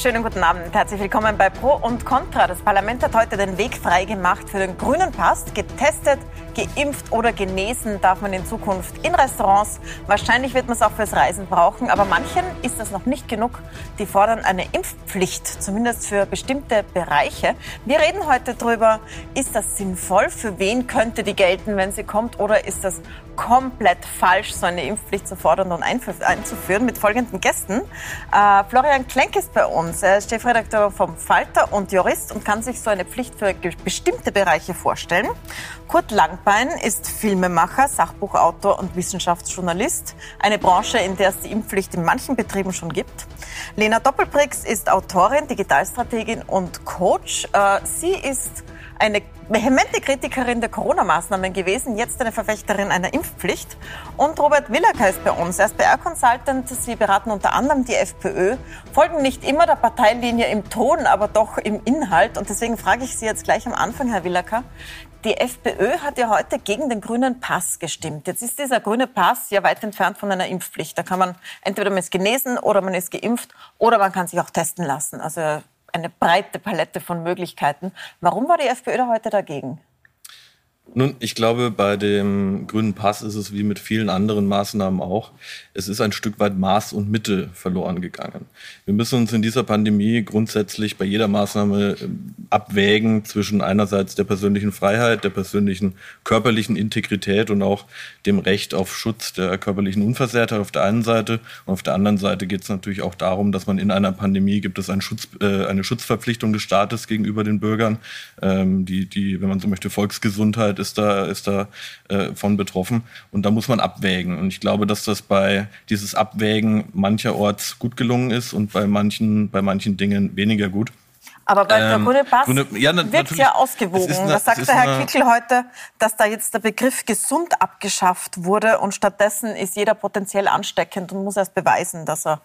Schönen guten Abend. Herzlich willkommen bei Pro und Contra. Das Parlament hat heute den Weg freigemacht für den grünen Pass. Getestet, geimpft oder genesen darf man in Zukunft in Restaurants. Wahrscheinlich wird man es auch fürs Reisen brauchen. Aber manchen ist das noch nicht genug. Die fordern eine Impfpflicht, zumindest für bestimmte Bereiche. Wir reden heute darüber, ist das sinnvoll? Für wen könnte die gelten, wenn sie kommt? Oder ist das komplett falsch, so eine Impfpflicht zu fordern und einzuführen? Mit folgenden Gästen. Äh, Florian Klenk ist bei uns. Er ist Chefredakteur vom Falter und Jurist und kann sich so eine Pflicht für bestimmte Bereiche vorstellen. Kurt Langbein ist Filmemacher, Sachbuchautor und Wissenschaftsjournalist. Eine Branche, in der es die Impfpflicht in manchen Betrieben schon gibt. Lena Doppelbrix ist Autorin, Digitalstrategin und Coach. Äh, sie ist eine vehemente Kritikerin der Corona-Maßnahmen gewesen, jetzt eine Verfechterin einer Impfpflicht. Und Robert Willacker ist bei uns. Er ist PR-Consultant. Sie beraten unter anderem die FPÖ, folgen nicht immer der Parteilinie im Ton, aber doch im Inhalt. Und deswegen frage ich Sie jetzt gleich am Anfang, Herr Willacker. Die FPÖ hat ja heute gegen den grünen Pass gestimmt. Jetzt ist dieser grüne Pass ja weit entfernt von einer Impfpflicht. Da kann man entweder man ist genesen oder man ist geimpft oder man kann sich auch testen lassen. Also eine breite Palette von Möglichkeiten. Warum war die FPÖ da heute dagegen? Nun, ich glaube, bei dem grünen Pass ist es wie mit vielen anderen Maßnahmen auch. Es ist ein Stück weit Maß und Mitte verloren gegangen. Wir müssen uns in dieser Pandemie grundsätzlich bei jeder Maßnahme ähm, abwägen zwischen einerseits der persönlichen Freiheit, der persönlichen körperlichen Integrität und auch dem Recht auf Schutz der körperlichen Unversehrtheit auf der einen Seite. Und auf der anderen Seite geht es natürlich auch darum, dass man in einer Pandemie gibt es einen Schutz, äh, eine Schutzverpflichtung des Staates gegenüber den Bürgern, ähm, die, die, wenn man so möchte, Volksgesundheit ist da, ist da äh, von betroffen. Und da muss man abwägen. Und ich glaube, dass das bei dieses Abwägen mancherorts gut gelungen ist und bei manchen, bei manchen Dingen weniger gut. Aber bei der ähm, grüne Pass grüne, ja, wirkt ja ausgewogen. Eine, da sagt der Herr Kickel heute, dass da jetzt der Begriff gesund abgeschafft wurde und stattdessen ist jeder potenziell ansteckend und muss erst beweisen, dass er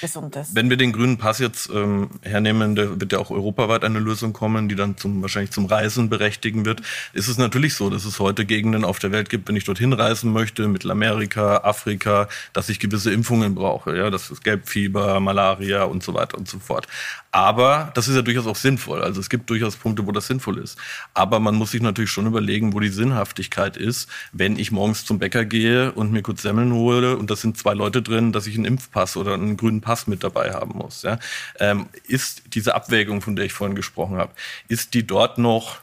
gesund ist. Wenn wir den grünen Pass jetzt ähm, hernehmen, da wird ja auch europaweit eine Lösung kommen, die dann zum, wahrscheinlich zum Reisen berechtigen wird. Ist es natürlich so, dass es heute Gegenden auf der Welt gibt, wenn ich dorthin reisen möchte, Mittelamerika, Afrika, dass ich gewisse Impfungen brauche. Ja, das ist Gelbfieber, Malaria und so weiter und so fort. Aber das ist ja durchaus auch sinnvoll. Also es gibt durchaus Punkte, wo das sinnvoll ist. Aber man muss sich natürlich schon überlegen, wo die Sinnhaftigkeit ist, wenn ich morgens zum Bäcker gehe und mir kurz Semmeln hole und da sind zwei Leute drin, dass ich einen Impfpass oder einen grünen Pass mit dabei haben muss. Ja? Ähm, ist diese Abwägung, von der ich vorhin gesprochen habe, ist die dort noch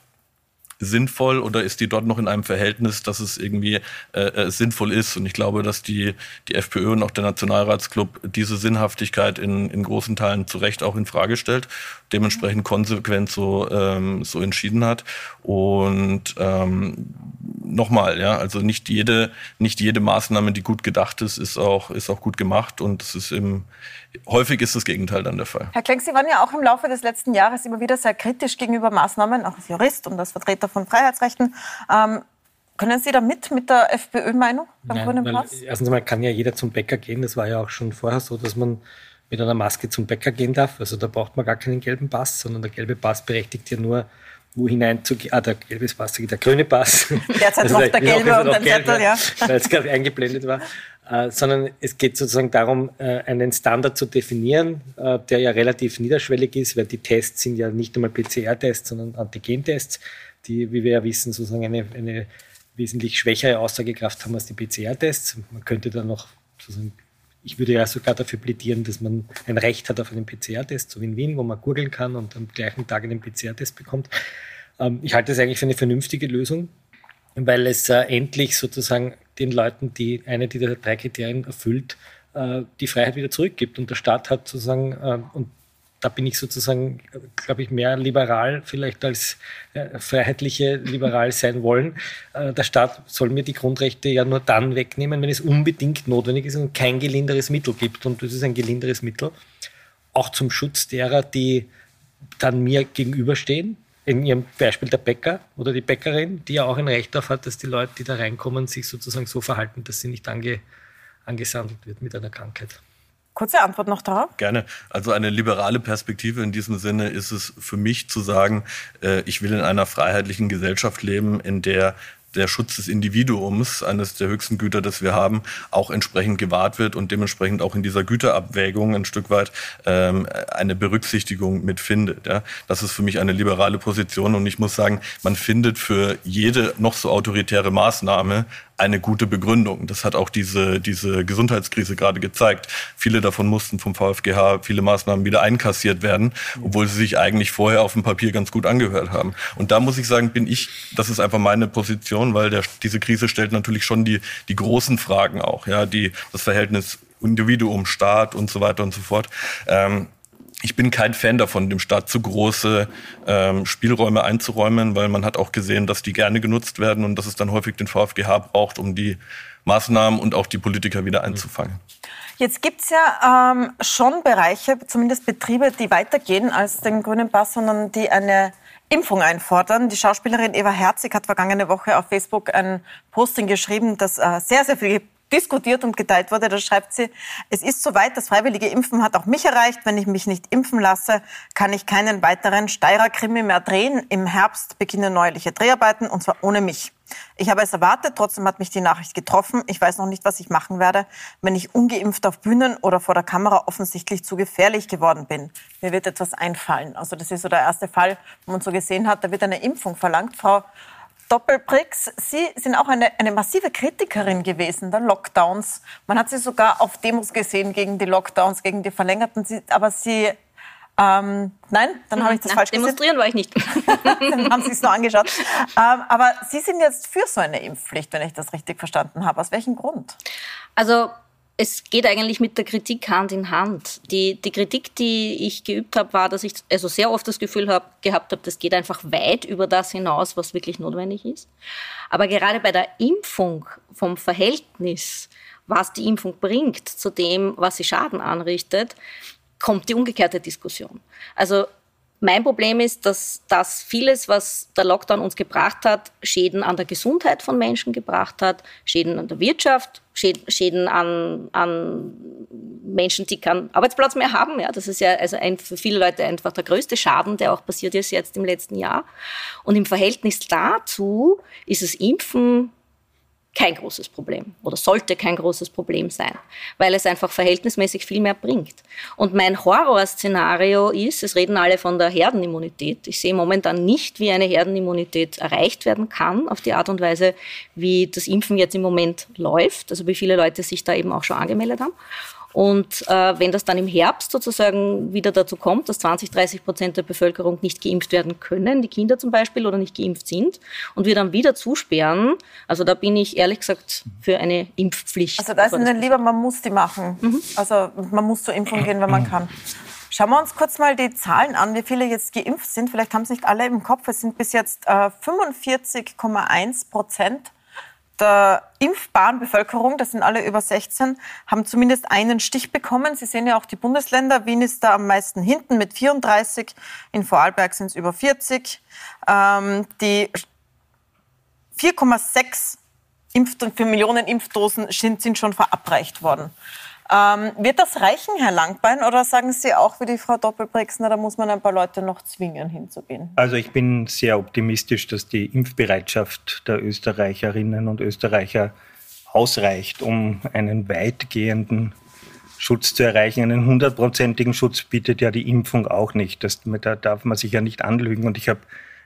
sinnvoll oder ist die dort noch in einem Verhältnis, dass es irgendwie äh, äh sinnvoll ist? Und ich glaube, dass die, die FPÖ und auch der Nationalratsclub diese Sinnhaftigkeit in, in großen Teilen zu Recht auch in Frage stellt, dementsprechend konsequent so, ähm, so entschieden hat. Und ähm, nochmal, ja, also nicht jede, nicht jede Maßnahme, die gut gedacht ist, ist auch, ist auch gut gemacht und es ist im, häufig ist das Gegenteil dann der Fall. Herr Klenk, Sie waren ja auch im Laufe des letzten Jahres immer wieder sehr kritisch gegenüber Maßnahmen, auch als Jurist und als Vertreter von Freiheitsrechten. Ähm, können Sie da mit, mit der FPÖ-Meinung beim Grünen Pass? Erstens einmal kann ja jeder zum Bäcker gehen. Das war ja auch schon vorher so, dass man mit einer Maske zum Bäcker gehen darf. Also da braucht man gar keinen gelben Pass, sondern der gelbe Pass berechtigt ja nur wo hinein zu ah, der gelbe Pass, der grüne Pass. Derzeit also noch der gelbe und dann Zettel, ja. Weil es gerade eingeblendet war. Äh, sondern es geht sozusagen darum, äh, einen Standard zu definieren, äh, der ja relativ niederschwellig ist, weil die Tests sind ja nicht einmal PCR-Tests, sondern Antigen-Tests, die, wie wir ja wissen, sozusagen eine, eine wesentlich schwächere Aussagekraft haben als die PCR-Tests. Man könnte dann noch sozusagen ich würde ja sogar dafür plädieren, dass man ein Recht hat auf einen PCR-Test, so wie in Wien, wo man googeln kann und am gleichen Tag einen PCR-Test bekommt. Ähm, ich halte das eigentlich für eine vernünftige Lösung, weil es äh, endlich sozusagen den Leuten, die eine dieser drei Kriterien erfüllt, äh, die Freiheit wieder zurückgibt. Und der Staat hat sozusagen, äh, und da bin ich sozusagen, glaube ich, mehr liberal vielleicht als äh, freiheitliche liberal sein wollen. Äh, der Staat soll mir die Grundrechte ja nur dann wegnehmen, wenn es unbedingt notwendig ist und kein gelinderes Mittel gibt. Und das ist ein gelinderes Mittel, auch zum Schutz derer, die dann mir gegenüberstehen. In ihrem Beispiel der Bäcker oder die Bäckerin, die ja auch ein Recht darauf hat, dass die Leute, die da reinkommen, sich sozusagen so verhalten, dass sie nicht ange, angesandelt wird mit einer Krankheit. Kurze Antwort noch darauf? Gerne. Also eine liberale Perspektive in diesem Sinne ist es für mich zu sagen, äh, ich will in einer freiheitlichen Gesellschaft leben, in der der Schutz des Individuums, eines der höchsten Güter, das wir haben, auch entsprechend gewahrt wird und dementsprechend auch in dieser Güterabwägung ein Stück weit ähm, eine Berücksichtigung mitfindet. Ja. Das ist für mich eine liberale Position und ich muss sagen, man findet für jede noch so autoritäre Maßnahme eine gute Begründung. Das hat auch diese, diese Gesundheitskrise gerade gezeigt. Viele davon mussten vom VfGH viele Maßnahmen wieder einkassiert werden, obwohl sie sich eigentlich vorher auf dem Papier ganz gut angehört haben. Und da muss ich sagen, bin ich, das ist einfach meine Position, weil der, diese Krise stellt natürlich schon die, die großen Fragen auch, ja, die, das Verhältnis Individuum, Staat und so weiter und so fort. Ähm, ich bin kein Fan davon, dem Staat zu große ähm, Spielräume einzuräumen, weil man hat auch gesehen, dass die gerne genutzt werden und dass es dann häufig den VfGH braucht, um die Maßnahmen und auch die Politiker wieder einzufangen. Jetzt gibt es ja ähm, schon Bereiche, zumindest Betriebe, die weitergehen als den grünen Pass, sondern die eine Impfung einfordern. Die Schauspielerin Eva Herzig hat vergangene Woche auf Facebook ein Posting geschrieben, das äh, sehr, sehr viel diskutiert und geteilt wurde. Da schreibt sie, es ist soweit, das freiwillige Impfen hat auch mich erreicht. Wenn ich mich nicht impfen lasse, kann ich keinen weiteren Steirer-Krimi mehr drehen. Im Herbst beginnen neuerliche Dreharbeiten und zwar ohne mich. Ich habe es erwartet, trotzdem hat mich die Nachricht getroffen. Ich weiß noch nicht, was ich machen werde, wenn ich ungeimpft auf Bühnen oder vor der Kamera offensichtlich zu gefährlich geworden bin. Mir wird etwas einfallen. Also das ist so der erste Fall, wo man so gesehen hat, da wird eine Impfung verlangt. Frau Doppelbricks, Sie sind auch eine, eine massive Kritikerin gewesen der Lockdowns. Man hat Sie sogar auf Demos gesehen gegen die Lockdowns, gegen die verlängerten. Aber Sie ähm, nein, dann habe ich das Nein, falsch Demonstrieren war ich nicht. dann haben Sie es nur angeschaut. Ähm, aber Sie sind jetzt für so eine Impfpflicht, wenn ich das richtig verstanden habe. Aus welchem Grund? Also es geht eigentlich mit der Kritik Hand in Hand. Die, die Kritik, die ich geübt habe, war, dass ich also sehr oft das Gefühl hab, gehabt habe, das geht einfach weit über das hinaus, was wirklich notwendig ist. Aber gerade bei der Impfung vom Verhältnis, was die Impfung bringt zu dem, was sie Schaden anrichtet, kommt die umgekehrte Diskussion. Also mein Problem ist, dass das vieles, was der Lockdown uns gebracht hat, Schäden an der Gesundheit von Menschen gebracht hat, Schäden an der Wirtschaft, Schäden an, an Menschen, die keinen Arbeitsplatz mehr haben. Ja, das ist ja also ein, für viele Leute einfach der größte Schaden, der auch passiert ist jetzt im letzten Jahr. Und im Verhältnis dazu ist das Impfen kein großes Problem oder sollte kein großes Problem sein, weil es einfach verhältnismäßig viel mehr bringt. Und mein Horrorszenario ist, es reden alle von der Herdenimmunität. Ich sehe momentan nicht, wie eine Herdenimmunität erreicht werden kann, auf die Art und Weise, wie das Impfen jetzt im Moment läuft, also wie viele Leute sich da eben auch schon angemeldet haben. Und äh, wenn das dann im Herbst sozusagen wieder dazu kommt, dass 20, 30 Prozent der Bevölkerung nicht geimpft werden können, die Kinder zum Beispiel, oder nicht geimpft sind, und wir dann wieder zusperren, also da bin ich ehrlich gesagt für eine Impfpflicht. Also da ist Ihnen lieber, man muss die machen. Mhm. Also man muss zur Impfung gehen, wenn man kann. Schauen wir uns kurz mal die Zahlen an, wie viele jetzt geimpft sind. Vielleicht haben es nicht alle im Kopf. Es sind bis jetzt äh, 45,1 Prozent der impfbaren Bevölkerung, das sind alle über 16, haben zumindest einen Stich bekommen. Sie sehen ja auch die Bundesländer. Wien ist da am meisten hinten mit 34, in Vorarlberg sind es über 40. Ähm, die 4,6 Impf für Millionen Impfdosen sind, sind schon verabreicht worden. Ähm, wird das reichen, Herr Langbein, oder sagen Sie auch wie die Frau Doppelbrix, da muss man ein paar Leute noch zwingen, hinzugehen? Also ich bin sehr optimistisch, dass die Impfbereitschaft der Österreicherinnen und Österreicher ausreicht, um einen weitgehenden Schutz zu erreichen. Einen hundertprozentigen Schutz bietet ja die Impfung auch nicht. Das, da darf man sich ja nicht anlügen. Und ich habe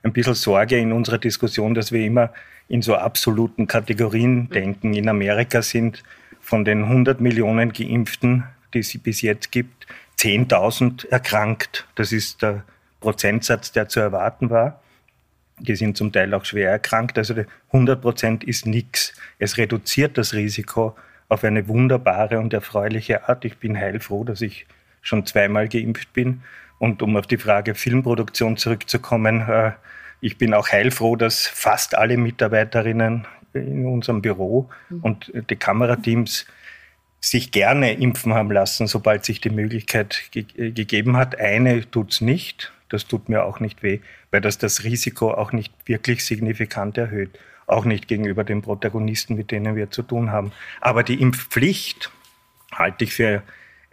ein bisschen Sorge in unserer Diskussion, dass wir immer in so absoluten Kategorien denken. In Amerika sind von den 100 Millionen Geimpften, die es bis jetzt gibt, 10.000 erkrankt. Das ist der Prozentsatz, der zu erwarten war. Die sind zum Teil auch schwer erkrankt. Also 100 Prozent ist nichts. Es reduziert das Risiko auf eine wunderbare und erfreuliche Art. Ich bin heilfroh, dass ich schon zweimal geimpft bin. Und um auf die Frage Filmproduktion zurückzukommen, äh, ich bin auch heilfroh, dass fast alle Mitarbeiterinnen in unserem Büro mhm. und die Kamerateams sich gerne impfen haben lassen, sobald sich die Möglichkeit ge gegeben hat. Eine tut es nicht, das tut mir auch nicht weh, weil das das Risiko auch nicht wirklich signifikant erhöht, auch nicht gegenüber den Protagonisten, mit denen wir zu tun haben. Aber die Impfpflicht halte ich für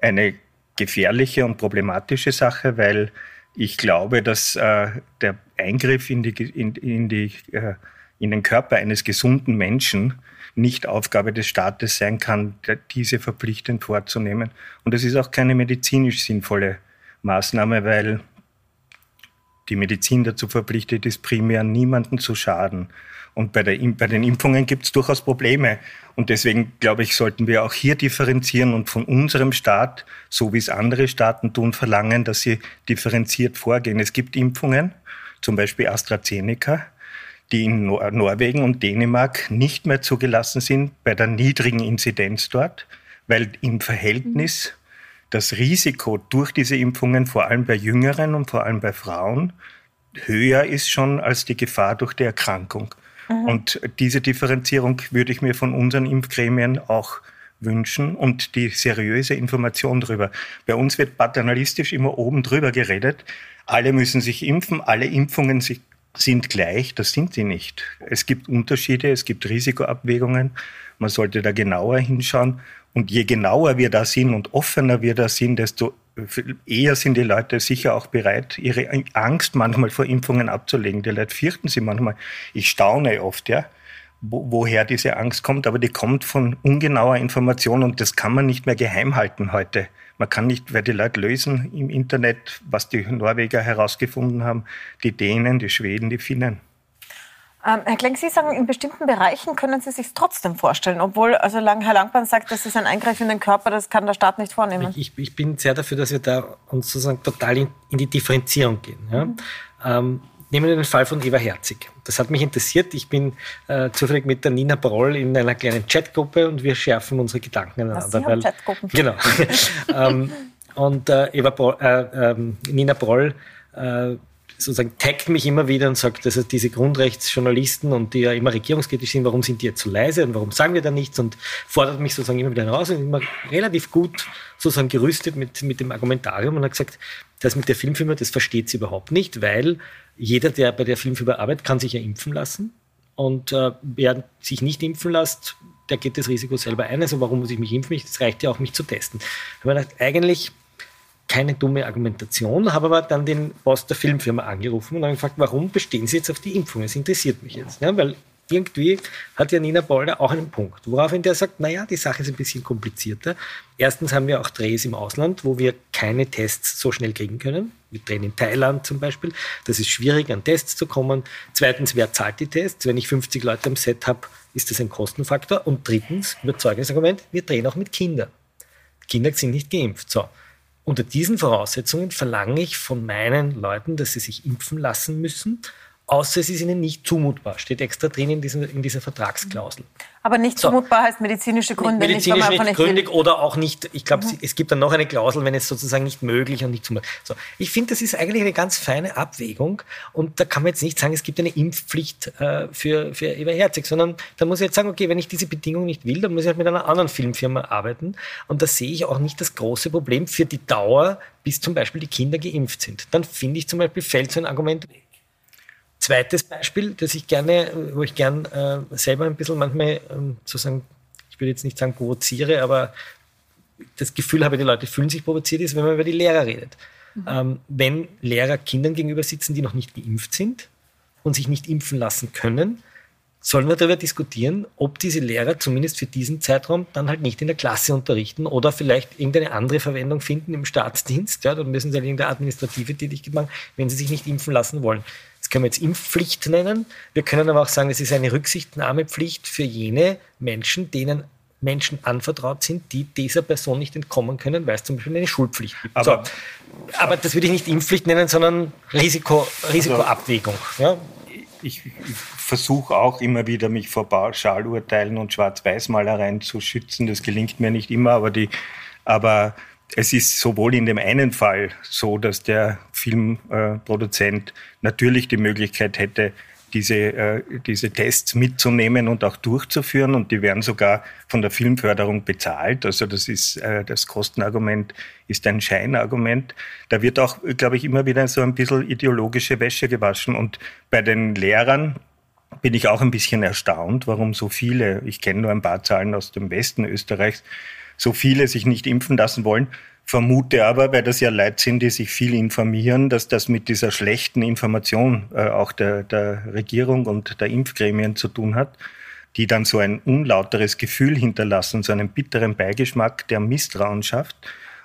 eine gefährliche und problematische Sache, weil ich glaube, dass äh, der Eingriff in die, in, in die äh, in den Körper eines gesunden Menschen nicht Aufgabe des Staates sein kann, diese verpflichtend vorzunehmen. Und es ist auch keine medizinisch sinnvolle Maßnahme, weil die Medizin dazu verpflichtet ist, primär niemanden zu schaden. Und bei, der, bei den Impfungen gibt es durchaus Probleme. Und deswegen, glaube ich, sollten wir auch hier differenzieren und von unserem Staat, so wie es andere Staaten tun, verlangen, dass sie differenziert vorgehen. Es gibt Impfungen, zum Beispiel AstraZeneca, die in Nor Norwegen und Dänemark nicht mehr zugelassen sind bei der niedrigen Inzidenz dort, weil im Verhältnis das Risiko durch diese Impfungen vor allem bei Jüngeren und vor allem bei Frauen höher ist schon als die Gefahr durch die Erkrankung. Mhm. Und diese Differenzierung würde ich mir von unseren Impfgremien auch wünschen und die seriöse Information darüber. Bei uns wird paternalistisch immer oben drüber geredet. Alle müssen sich impfen, alle Impfungen sind gleich. Das sind sie nicht. Es gibt Unterschiede, es gibt Risikoabwägungen. Man sollte da genauer hinschauen. Und je genauer wir da sind und offener wir da sind, desto eher sind die Leute sicher auch bereit, ihre Angst manchmal vor Impfungen abzulegen. Die Leute fürchten sie manchmal. Ich staune oft, ja, woher diese Angst kommt, aber die kommt von ungenauer Information und das kann man nicht mehr geheim halten heute. Man kann nicht, weil die Leute lösen im Internet, was die Norweger herausgefunden haben, die Dänen, die Schweden, die Finnen. Ähm, Herr Klenk, Sie sagen, in bestimmten Bereichen können Sie sich trotzdem vorstellen, obwohl also lang, Herr Langbahn sagt, das ist ein Eingriff in den Körper, das kann der Staat nicht vornehmen. Ich, ich bin sehr dafür, dass wir da uns sozusagen total in, in die Differenzierung gehen. Ja? Mhm. Ähm, nehmen wir den Fall von Eva Herzig. Das hat mich interessiert. Ich bin äh, zufällig mit der Nina Broll in einer kleinen Chatgruppe und wir schärfen unsere Gedanken aneinander. Weil, Chatgruppen. Genau. ähm, und äh, Eva Broll, äh, ähm, Nina Broll äh, sozusagen taggt mich immer wieder und sagt, dass diese Grundrechtsjournalisten und die ja immer regierungskritisch sind, warum sind die jetzt so leise und warum sagen wir da nichts und fordert mich sozusagen immer wieder heraus und immer relativ gut sozusagen gerüstet mit, mit dem Argumentarium und hat gesagt, das mit der Filmfirma, das versteht sie überhaupt nicht, weil jeder, der bei der Filmfirma arbeitet, kann sich ja impfen lassen und äh, wer sich nicht impfen lässt, der geht das Risiko selber ein. Also warum muss ich mich impfen? Das reicht ja auch, mich zu testen. Aber eigentlich keine dumme Argumentation, habe aber dann den Boss der Filmfirma angerufen und habe gefragt, warum bestehen Sie jetzt auf die Impfung? Es interessiert mich jetzt. Ja, weil irgendwie hat ja Nina Bolder auch einen Punkt, woraufhin der sagt, naja, die Sache ist ein bisschen komplizierter. Erstens haben wir auch Drehs im Ausland, wo wir keine Tests so schnell kriegen können. Wir drehen in Thailand zum Beispiel. Das ist schwierig, an Tests zu kommen. Zweitens, wer zahlt die Tests? Wenn ich 50 Leute am Set habe, ist das ein Kostenfaktor. Und drittens, Überzeugungsargument, wir drehen auch mit Kindern. Kinder sind nicht geimpft. So. Unter diesen Voraussetzungen verlange ich von meinen Leuten, dass sie sich impfen lassen müssen außer es ist ihnen nicht zumutbar. Steht extra drin in, diesem, in dieser Vertragsklausel. Aber nicht so. zumutbar heißt medizinische Gründe. Medizinisch nicht, nicht gründig oder auch nicht, ich glaube, mhm. es gibt dann noch eine Klausel, wenn es sozusagen nicht möglich und nicht zumutbar so. Ich finde, das ist eigentlich eine ganz feine Abwägung und da kann man jetzt nicht sagen, es gibt eine Impfpflicht äh, für, für Eva Herzig, sondern da muss ich jetzt sagen, okay, wenn ich diese Bedingung nicht will, dann muss ich halt mit einer anderen Filmfirma arbeiten und da sehe ich auch nicht das große Problem für die Dauer, bis zum Beispiel die Kinder geimpft sind. Dann finde ich zum Beispiel, fällt so ein Argument Zweites Beispiel, das ich gerne, wo ich gern äh, selber ein bisschen manchmal ähm, sozusagen, ich würde jetzt nicht sagen provoziere, aber das Gefühl habe, die Leute fühlen sich provoziert, ist, wenn man über die Lehrer redet. Mhm. Ähm, wenn Lehrer Kindern gegenüber sitzen, die noch nicht geimpft sind und sich nicht impfen lassen können, sollen wir darüber diskutieren, ob diese Lehrer zumindest für diesen Zeitraum dann halt nicht in der Klasse unterrichten oder vielleicht irgendeine andere Verwendung finden im Staatsdienst. Ja, dann müssen sie halt irgendeine administrative Tätigkeit machen, wenn sie sich nicht impfen lassen wollen. Das können wir jetzt Impfpflicht nennen. Wir können aber auch sagen, es ist eine Rücksichtnahmepflicht für jene Menschen, denen Menschen anvertraut sind, die dieser Person nicht entkommen können, weil es zum Beispiel eine Schulpflicht gibt. Aber, so. aber das würde ich nicht Impfpflicht nennen, sondern Risiko, Risikoabwägung. Ja? Ich, ich versuche auch immer wieder, mich vor Pauschalurteilen und Schwarz-Weiß-Malereien zu schützen. Das gelingt mir nicht immer, aber die, aber es ist sowohl in dem einen Fall so, dass der Filmproduzent natürlich die Möglichkeit hätte, diese, äh, diese Tests mitzunehmen und auch durchzuführen. Und die werden sogar von der Filmförderung bezahlt. Also das ist äh, das Kostenargument ist ein Scheinargument. Da wird auch, glaube ich, immer wieder so ein bisschen ideologische Wäsche gewaschen. Und bei den Lehrern bin ich auch ein bisschen erstaunt, warum so viele, ich kenne nur ein paar Zahlen aus dem Westen Österreichs, so viele sich nicht impfen lassen wollen. vermute aber, weil das ja Leute sind, die sich viel informieren, dass das mit dieser schlechten Information äh, auch der, der Regierung und der Impfgremien zu tun hat, die dann so ein unlauteres Gefühl hinterlassen, so einen bitteren Beigeschmack, der Misstrauen schafft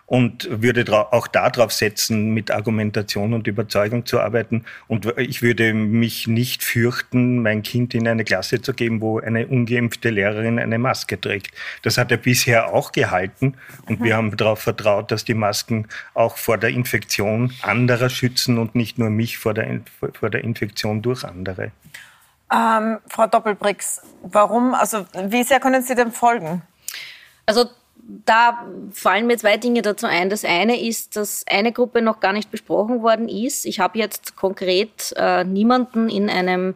und würde auch darauf setzen, mit Argumentation und Überzeugung zu arbeiten. Und ich würde mich nicht fürchten, mein Kind in eine Klasse zu geben, wo eine ungeimpfte Lehrerin eine Maske trägt. Das hat er bisher auch gehalten und mhm. wir haben darauf vertraut, dass die Masken auch vor der Infektion anderer schützen und nicht nur mich vor der, vor der Infektion durch andere. Ähm, Frau Doppelbricks, warum, also wie sehr können Sie dem folgen? Also da fallen mir zwei Dinge dazu ein. Das eine ist, dass eine Gruppe noch gar nicht besprochen worden ist. Ich habe jetzt konkret äh, niemanden in einem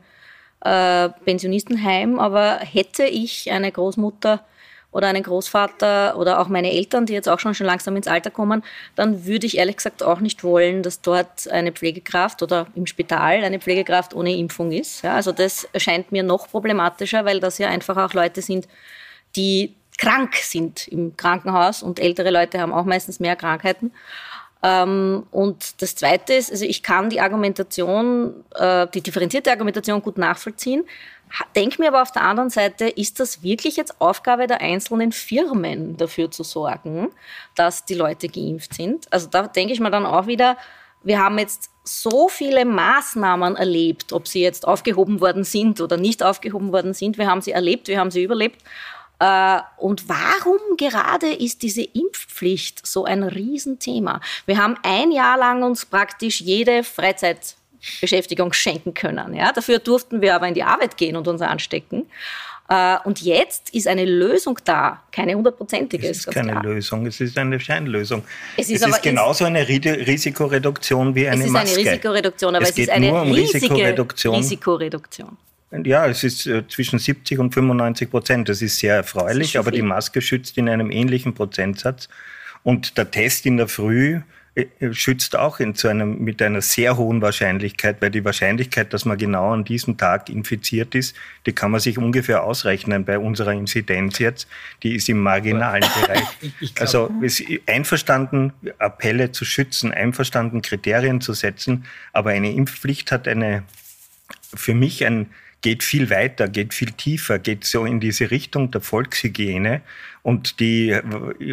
äh, Pensionistenheim, aber hätte ich eine Großmutter oder einen Großvater oder auch meine Eltern, die jetzt auch schon, schon langsam ins Alter kommen, dann würde ich ehrlich gesagt auch nicht wollen, dass dort eine Pflegekraft oder im Spital eine Pflegekraft ohne Impfung ist. Ja, also das erscheint mir noch problematischer, weil das ja einfach auch Leute sind, die krank sind im Krankenhaus und ältere Leute haben auch meistens mehr Krankheiten. Ähm, und das Zweite ist, also ich kann die Argumentation, äh, die differenzierte Argumentation gut nachvollziehen, denke mir aber auf der anderen Seite, ist das wirklich jetzt Aufgabe der einzelnen Firmen, dafür zu sorgen, dass die Leute geimpft sind? Also da denke ich mir dann auch wieder, wir haben jetzt so viele Maßnahmen erlebt, ob sie jetzt aufgehoben worden sind oder nicht aufgehoben worden sind. Wir haben sie erlebt, wir haben sie überlebt. Äh, und warum gerade ist diese Impfpflicht so ein Riesenthema? Wir haben ein Jahr lang uns praktisch jede Freizeitbeschäftigung schenken können. Ja? Dafür durften wir aber in die Arbeit gehen und uns anstecken. Äh, und jetzt ist eine Lösung da, keine hundertprozentige. Es ist keine klar. Lösung, es ist eine Scheinlösung. Es ist, es ist genauso eine Risikoreduktion wie eine Maske. Es ist eine Risikoreduktion, aber es, es ist eine um riesige Risikoreduktion. Risikoreduktion. Ja, es ist äh, zwischen 70 und 95 Prozent. Das ist sehr erfreulich, ist aber die Maske schützt in einem ähnlichen Prozentsatz. Und der Test in der Früh äh, äh, schützt auch in zu einem, mit einer sehr hohen Wahrscheinlichkeit, weil die Wahrscheinlichkeit, dass man genau an diesem Tag infiziert ist, die kann man sich ungefähr ausrechnen bei unserer Inzidenz jetzt. Die ist im marginalen Bereich. also einverstanden, Appelle zu schützen, einverstanden, Kriterien zu setzen, aber eine Impfpflicht hat eine, für mich ein, geht viel weiter, geht viel tiefer, geht so in diese Richtung der Volkshygiene. Und die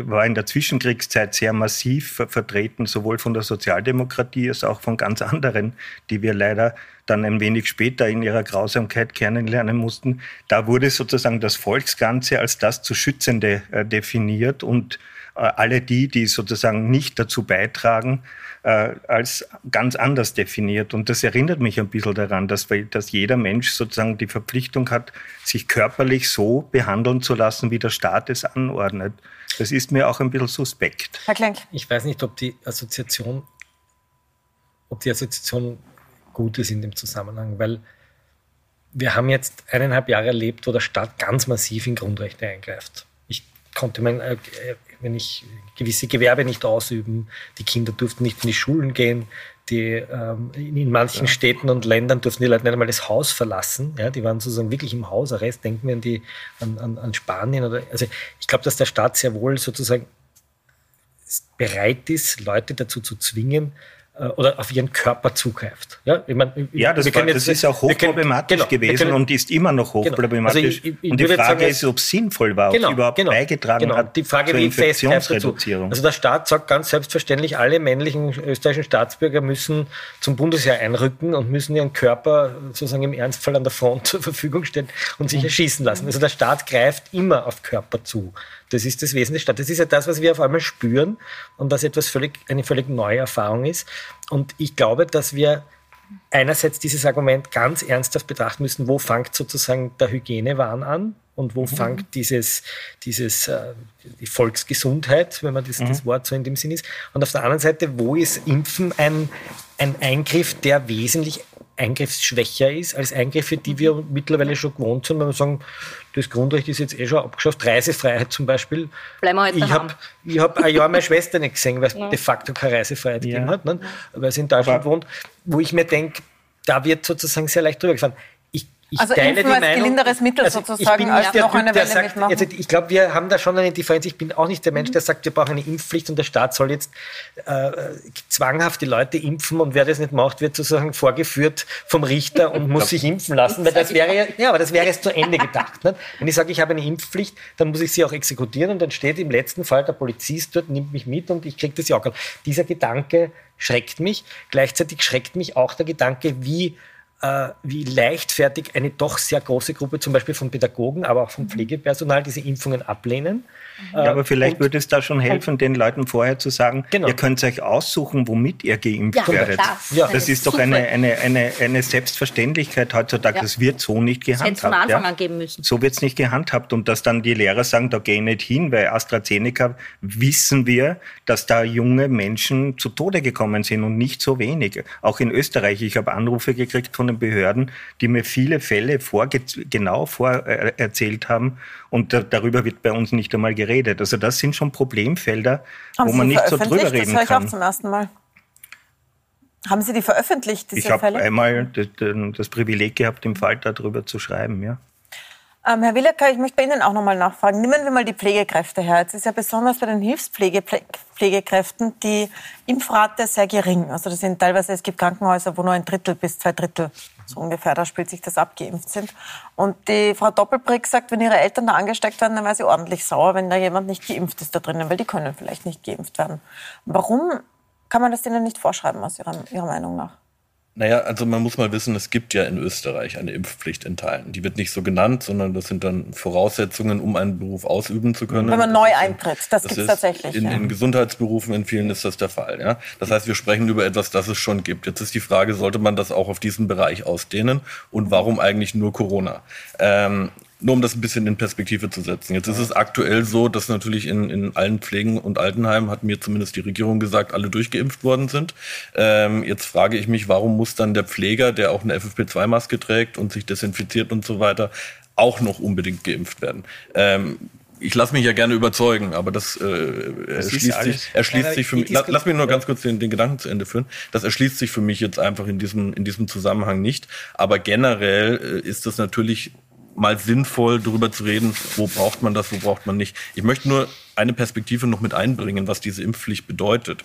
war in der Zwischenkriegszeit sehr massiv vertreten, sowohl von der Sozialdemokratie als auch von ganz anderen, die wir leider dann ein wenig später in ihrer Grausamkeit kennenlernen mussten. Da wurde sozusagen das Volksganze als das zu Schützende äh, definiert und alle die, die sozusagen nicht dazu beitragen, äh, als ganz anders definiert. Und das erinnert mich ein bisschen daran, dass, dass jeder Mensch sozusagen die Verpflichtung hat, sich körperlich so behandeln zu lassen, wie der Staat es anordnet. Das ist mir auch ein bisschen suspekt. Herr Klenk. Ich weiß nicht, ob die Assoziation, ob die Assoziation gut ist in dem Zusammenhang, weil wir haben jetzt eineinhalb Jahre erlebt, wo der Staat ganz massiv in Grundrechte eingreift. Ich konnte mein, äh, wenn ich gewisse Gewerbe nicht ausüben, die Kinder durften nicht in die Schulen gehen, die, ähm, in manchen ja. Städten und Ländern durften die Leute nicht einmal das Haus verlassen. Ja, die waren sozusagen wirklich im Hausarrest. Denken wir an, die, an, an, an Spanien. Oder, also ich glaube, dass der Staat sehr wohl sozusagen bereit ist, Leute dazu zu zwingen, oder auf ihren Körper zugreift. Ja, ich mein, ja das, war, jetzt, das ist auch hochproblematisch genau, gewesen können, und ist immer noch genau. hochproblematisch. Also ich, ich, und die Frage sagen, ist, ob es sinnvoll war, genau, ob es überhaupt genau, beigetragen genau. hat die Frage, zur wie Infektionsreduzierung. Also der Staat sagt ganz selbstverständlich, alle männlichen österreichischen Staatsbürger müssen zum Bundesheer einrücken und müssen ihren Körper sozusagen im Ernstfall an der Front zur Verfügung stellen und sich mhm. erschießen lassen. Also der Staat greift immer auf Körper zu. Das ist das Wesen der Stadt. Das ist ja das, was wir auf einmal spüren und was etwas völlig, eine völlig neue Erfahrung ist. Und ich glaube, dass wir einerseits dieses Argument ganz ernsthaft betrachten müssen, wo fängt sozusagen der Hygienewahn an und wo mhm. fängt dieses, dieses äh, die Volksgesundheit, wenn man das, mhm. das Wort so in dem Sinn ist. Und auf der anderen Seite, wo ist Impfen ein, ein Eingriff, der wesentlich eingriffsschwächer ist als Eingriffe, die wir mittlerweile schon gewohnt sind, wenn wir sagen, das Grundrecht ist jetzt eh schon abgeschafft, Reisefreiheit zum Beispiel. Bleiben wir halt ich habe hab ein Jahr meine Schwester nicht gesehen, weil es ja. de facto keine Reisefreiheit ja. gegeben hat, ne? weil sie in Deutschland Aber wohnt, wo ich mir denke, da wird sozusagen sehr leicht drüber gefahren ich also teile Impfen die als Meinung, gelinderes Mittel also sozusagen, ich bin als nicht der noch typ, eine Welle sagt, mitmachen. also ich glaube, wir haben da schon eine Differenz. Ich bin auch nicht der Mensch, der sagt, wir brauchen eine Impfpflicht und der Staat soll jetzt äh, zwanghaft die Leute impfen und wer das nicht macht, wird sozusagen vorgeführt vom Richter und muss sich impfen lassen, weil das wäre ja, aber das wäre jetzt zu Ende gedacht. Nicht? Wenn ich sage, ich habe eine Impfpflicht, dann muss ich sie auch exekutieren und dann steht im letzten Fall der Polizist dort, nimmt mich mit und ich kriege das ja auch. Dieser Gedanke schreckt mich. Gleichzeitig schreckt mich auch der Gedanke, wie wie leichtfertig eine doch sehr große Gruppe, zum Beispiel von Pädagogen, aber auch vom Pflegepersonal, diese Impfungen ablehnen. Ja, aber vielleicht würde es da schon helfen, den Leuten vorher zu sagen, Genau. ihr könnt euch aussuchen, womit ihr geimpft Ja, werdet. klar. Ja. Das ist doch eine, eine, eine, eine Selbstverständlichkeit heutzutage. Ja. Das wird so nicht Das hätte gehandhabt. von Anfang an geben müssen. So wird es nicht gehandhabt. Und dass dann die Lehrer sagen, da gehe ich nicht hin, weil AstraZeneca wissen wir, dass da junge Menschen zu Tode gekommen sind und nicht so wenige. Auch in Österreich. Ich habe Anrufe gekriegt von den Behörden, die mir viele Fälle vorge genau vorerzählt äh, haben. Und da, darüber wird bei uns nicht einmal geredet. Also das sind schon Problemfelder, Haben wo Sie man nicht so drüber reden Das höre ich kann. auch zum ersten Mal. Haben Sie die veröffentlicht, diese Ich habe Fälle? einmal das, das Privileg gehabt, im Falter darüber zu schreiben, ja. Ähm, Herr Willecker, ich möchte bei Ihnen auch nochmal nachfragen. Nehmen wir mal die Pflegekräfte her. Jetzt ist ja besonders bei den Hilfspflegekräften die Impfrate sehr gering. Also das sind teilweise, es gibt Krankenhäuser, wo nur ein Drittel bis zwei Drittel, so ungefähr, da spielt sich das ab, geimpft sind. Und die Frau Doppelbrick sagt, wenn ihre Eltern da angesteckt werden, dann wäre sie ordentlich sauer, wenn da jemand nicht geimpft ist da drinnen, weil die können vielleicht nicht geimpft werden. Warum kann man das denen nicht vorschreiben, aus Ihrer, Ihrer Meinung nach? Naja, also man muss mal wissen, es gibt ja in Österreich eine Impfpflicht in Teilen. Die wird nicht so genannt, sondern das sind dann Voraussetzungen, um einen Beruf ausüben zu können. Wenn man Das neu eintritt, das gibt's ist tatsächlich, In, ja. in Gesundheitsberufen, in vielen ist das der Fall. Ja? Das heißt, wir sprechen über etwas, das es schon gibt. Jetzt ist die Frage, sollte man das auch auf diesen Bereich ausdehnen und warum eigentlich nur Corona? Ähm, nur um das ein bisschen in Perspektive zu setzen. Jetzt ist es aktuell so, dass natürlich in, in allen Pflegen und Altenheimen, hat mir zumindest die Regierung gesagt, alle durchgeimpft worden sind. Ähm, jetzt frage ich mich, warum muss dann der Pfleger, der auch eine FFP2-Maske trägt und sich desinfiziert und so weiter, auch noch unbedingt geimpft werden? Ähm, ich lasse mich ja gerne überzeugen, aber das, äh, erschließt, sich, erschließt Ja, sich für mich. La, lass mich nur ganz kurz den, den Gedanken zu Ende führen. Das erschließt sich für mich jetzt einfach in diesem, in diesem Zusammenhang nicht. Aber generell äh, ist es natürlich mal sinnvoll, darüber zu reden, wo braucht man das, wo braucht man nicht. Ich möchte nur eine Perspektive noch mit einbringen, was diese Impfpflicht bedeutet.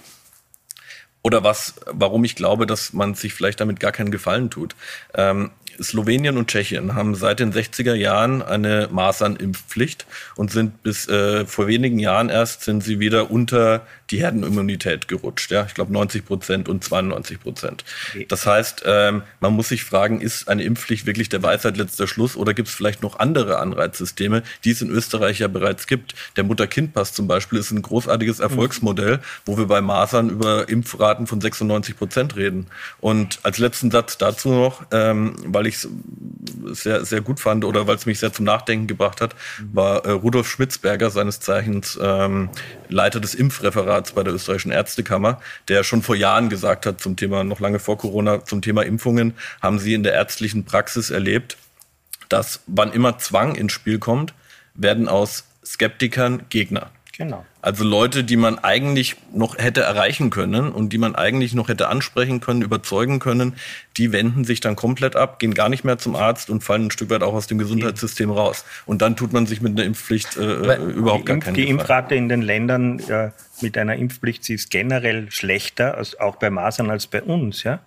Oder was, warum ich glaube, dass man sich vielleicht damit gar keinen Gefallen tut. Ähm, Slowenien und Tschechien haben seit den 60er Jahren eine Masernimpfpflicht und sind bis äh, vor wenigen Jahren erst sind sie wieder unter die Herdenimmunität gerutscht. Ja, ich glaube 90 Prozent und 92 Prozent. Das heißt, ähm, man muss sich fragen, ist eine Impfpflicht wirklich der Weisheit letzter Schluss oder gibt es vielleicht noch andere Anreizsysteme, die es in Österreich ja bereits gibt? Der Mutter-Kind-Pass zum Beispiel ist ein großartiges Erfolgsmodell, wo wir bei Masern über Impfraten von 96 Prozent reden. Und als letzten Satz dazu noch, ähm, weil ich es sehr, sehr gut fand oder weil es mich sehr zum Nachdenken gebracht hat, war äh, Rudolf Schmitzberger, seines Zeichens ähm, Leiter des Impfreferats bei der österreichischen Ärztekammer, der schon vor Jahren gesagt hat zum Thema, noch lange vor Corona, zum Thema Impfungen, haben sie in der ärztlichen Praxis erlebt, dass wann immer Zwang ins Spiel kommt, werden aus Skeptikern Gegner. Genau. Also Leute, die man eigentlich noch hätte erreichen können und die man eigentlich noch hätte ansprechen können, überzeugen können, die wenden sich dann komplett ab, gehen gar nicht mehr zum Arzt und fallen ein Stück weit auch aus dem Gesundheitssystem raus. Und dann tut man sich mit einer Impfpflicht äh, Weil überhaupt gar Impf, keinen die Gefallen. Impfrate in den Ländern äh, mit einer Impfpflicht sie ist generell schlechter, als auch bei Masern als bei uns. Ja?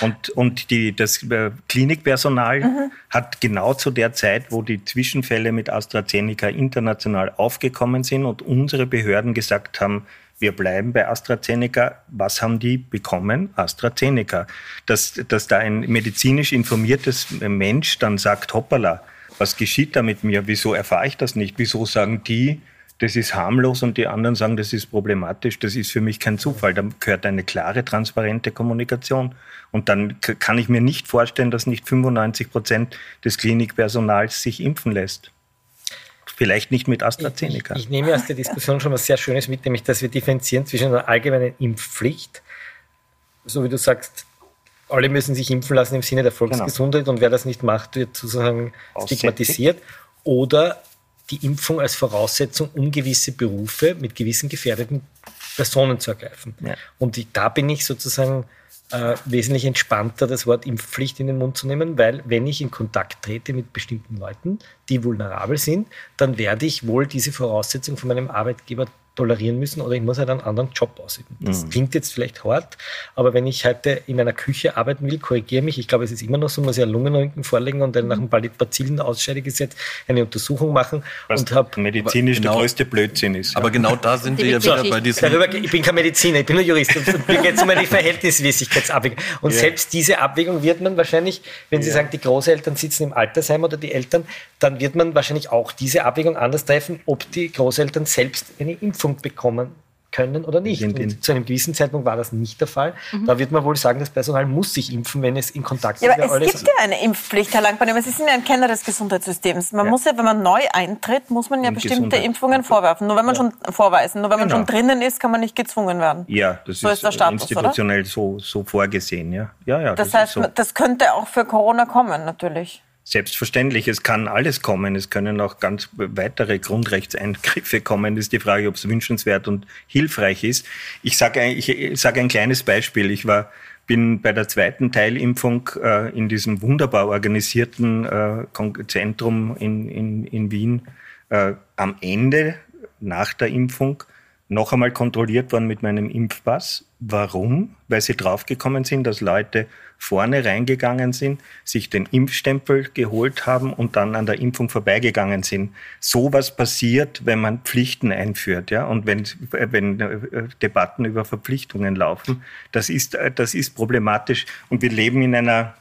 Und, und die, das äh, Klinikpersonal hat genau zu der Zeit, wo die Zwischenfälle mit AstraZeneca international aufgekommen sind und unsere Behörden gesagt haben, wir bleiben bei AstraZeneca. Was haben die bekommen? AstraZeneca. Dass, dass da ein medizinisch informiertes Mensch dann sagt, hoppala, was geschieht da mit mir? Wieso erfahre ich das nicht? Wieso sagen die, das ist harmlos und die anderen sagen, das ist problematisch? Das ist für mich kein Zufall. Da gehört eine klare, transparente Kommunikation. Und dann kann ich mir nicht vorstellen, dass nicht 95 Prozent des Klinikpersonals sich impfen lässt. Vielleicht nicht mit AstraZeneca. Ich, ich nehme aus der Diskussion schon was sehr Schönes mit, nämlich, dass wir differenzieren zwischen einer allgemeinen Impfpflicht, so wie du sagst, alle müssen sich impfen lassen im Sinne der Volksgesundheit und wer das nicht macht, wird sozusagen Aussätzig. stigmatisiert. Oder die Impfung als Voraussetzung, um gewisse Berufe mit gewissen gefährdeten Personen zu ergreifen. Ja. Und ich, da bin ich sozusagen äh, wesentlich entspannter, das Wort Impfpflicht in den Mund zu nehmen, weil wenn ich in Kontakt trete mit bestimmten Leuten, die vulnerabel sind, dann werde ich wohl diese Voraussetzung von meinem Arbeitgeber tolerieren müssen oder ich muss halt einen anderen Job ausüben. Das mhm. klingt jetzt vielleicht hart, aber wenn ich heute in einer Küche arbeiten will, korrigiere mich, ich glaube, es ist immer noch so, muss ich einen Lungenröntgen vorlegen und dann nach einem Bazillen-Ausscheidegesetz eine Untersuchung machen Was und habe medizinisch genau, der größte Blödsinn ist. Aber genau da sind wir ja wieder bei diesem... Darüber, ich bin kein Mediziner, ich bin nur Jurist und mir geht es um eine Verhältnismäßigkeitsabwägung. Und ja. selbst diese Abwägung wird man wahrscheinlich, wenn Sie ja. sagen, die Großeltern sitzen im Altersheim oder die Eltern, dann wird man wahrscheinlich auch diese Abwägung anders treffen, ob die Großeltern selbst eine Impfung Impfung bekommen können oder nicht. Und zu einem gewissen Zeitpunkt war das nicht der Fall. Mhm. Da wird man wohl sagen, das Personal muss sich impfen, wenn es in Kontakt ist. Ja, aber es gibt ja eine Impfpflicht, Herr Langbein. Sie sind ja ein Kenner des Gesundheitssystems. Man ja. muss ja, wenn man neu eintritt, muss man ja Und bestimmte Impfungen vorwerfen. Nur wenn man ja. schon vorweisen. Nur wenn genau. man schon drinnen ist, kann man nicht gezwungen werden. Ja, das so ist, ist der Status, institutionell so, so vorgesehen. Ja, ja, ja. Das, das heißt, so. das könnte auch für Corona kommen, natürlich. Selbstverständlich, es kann alles kommen. Es können auch ganz weitere Grundrechtseingriffe kommen. Das ist die Frage, ob es wünschenswert und hilfreich ist. Ich sage ich sage ein kleines Beispiel. Ich war, bin bei der zweiten Teilimpfung äh, in diesem wunderbar organisierten äh, Zentrum in, in, in Wien äh, am Ende nach der Impfung noch einmal kontrolliert worden mit meinem Impfpass. Warum? Weil sie draufgekommen sind, dass Leute vorne reingegangen sind, sich den Impfstempel geholt haben und dann an der Impfung vorbeigegangen sind. So was passiert, wenn man Pflichten einführt, ja, und wenn, wenn äh, Debatten über Verpflichtungen laufen. Das ist, äh, das ist problematisch und wir leben in einer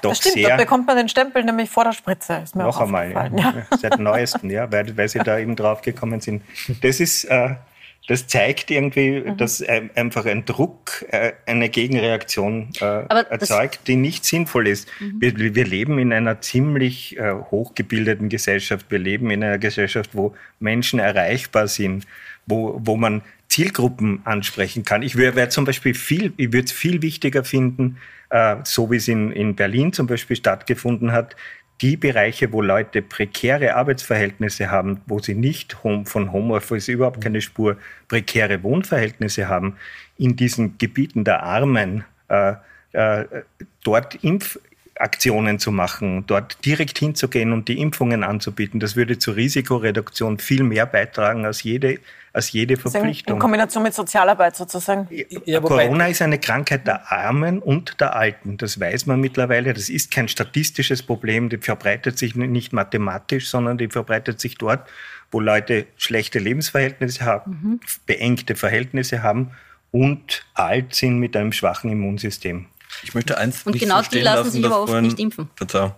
doch das stimmt, sehr, da bekommt man den Stempel nämlich vor der Spritze. Noch einmal, ja. ja. seit neuestem, ja, weil, weil sie da eben draufgekommen sind. Das ist, äh, das zeigt irgendwie, mhm. dass einfach ein Druck äh, eine Gegenreaktion äh, erzeugt, die nicht sinnvoll ist. Mhm. Wir, wir, leben in einer ziemlich äh, hochgebildeten Gesellschaft. Wir leben in einer Gesellschaft, wo Menschen erreichbar sind, wo, wo man Zielgruppen ansprechen kann. Ich wäre zum Beispiel viel, ich würde es viel wichtiger finden, äh, so wie es in, in Berlin zum Beispiel stattgefunden hat, die Bereiche, wo Leute prekäre Arbeitsverhältnisse haben, wo sie nicht von Homeoffice überhaupt keine Spur prekäre Wohnverhältnisse haben, in diesen Gebieten der Armen äh, äh, dort Impfaktionen zu machen, dort direkt hinzugehen und die Impfungen anzubieten, das würde zur Risikoreduktion viel mehr beitragen als jede als jede Verpflichtung. In Kombination mit Sozialarbeit sozusagen. Ja, Corona ist eine Krankheit der Armen und der Alten. Das weiß man mittlerweile. Das ist kein statistisches Problem. Die verbreitet sich nicht mathematisch, sondern die verbreitet sich dort, wo Leute schlechte Lebensverhältnisse haben, mhm. beengte Verhältnisse haben und alt sind mit einem schwachen Immunsystem. Ich möchte eins und nicht genau die lassen lassen, sich aber oft nicht impfen. Verzeihung.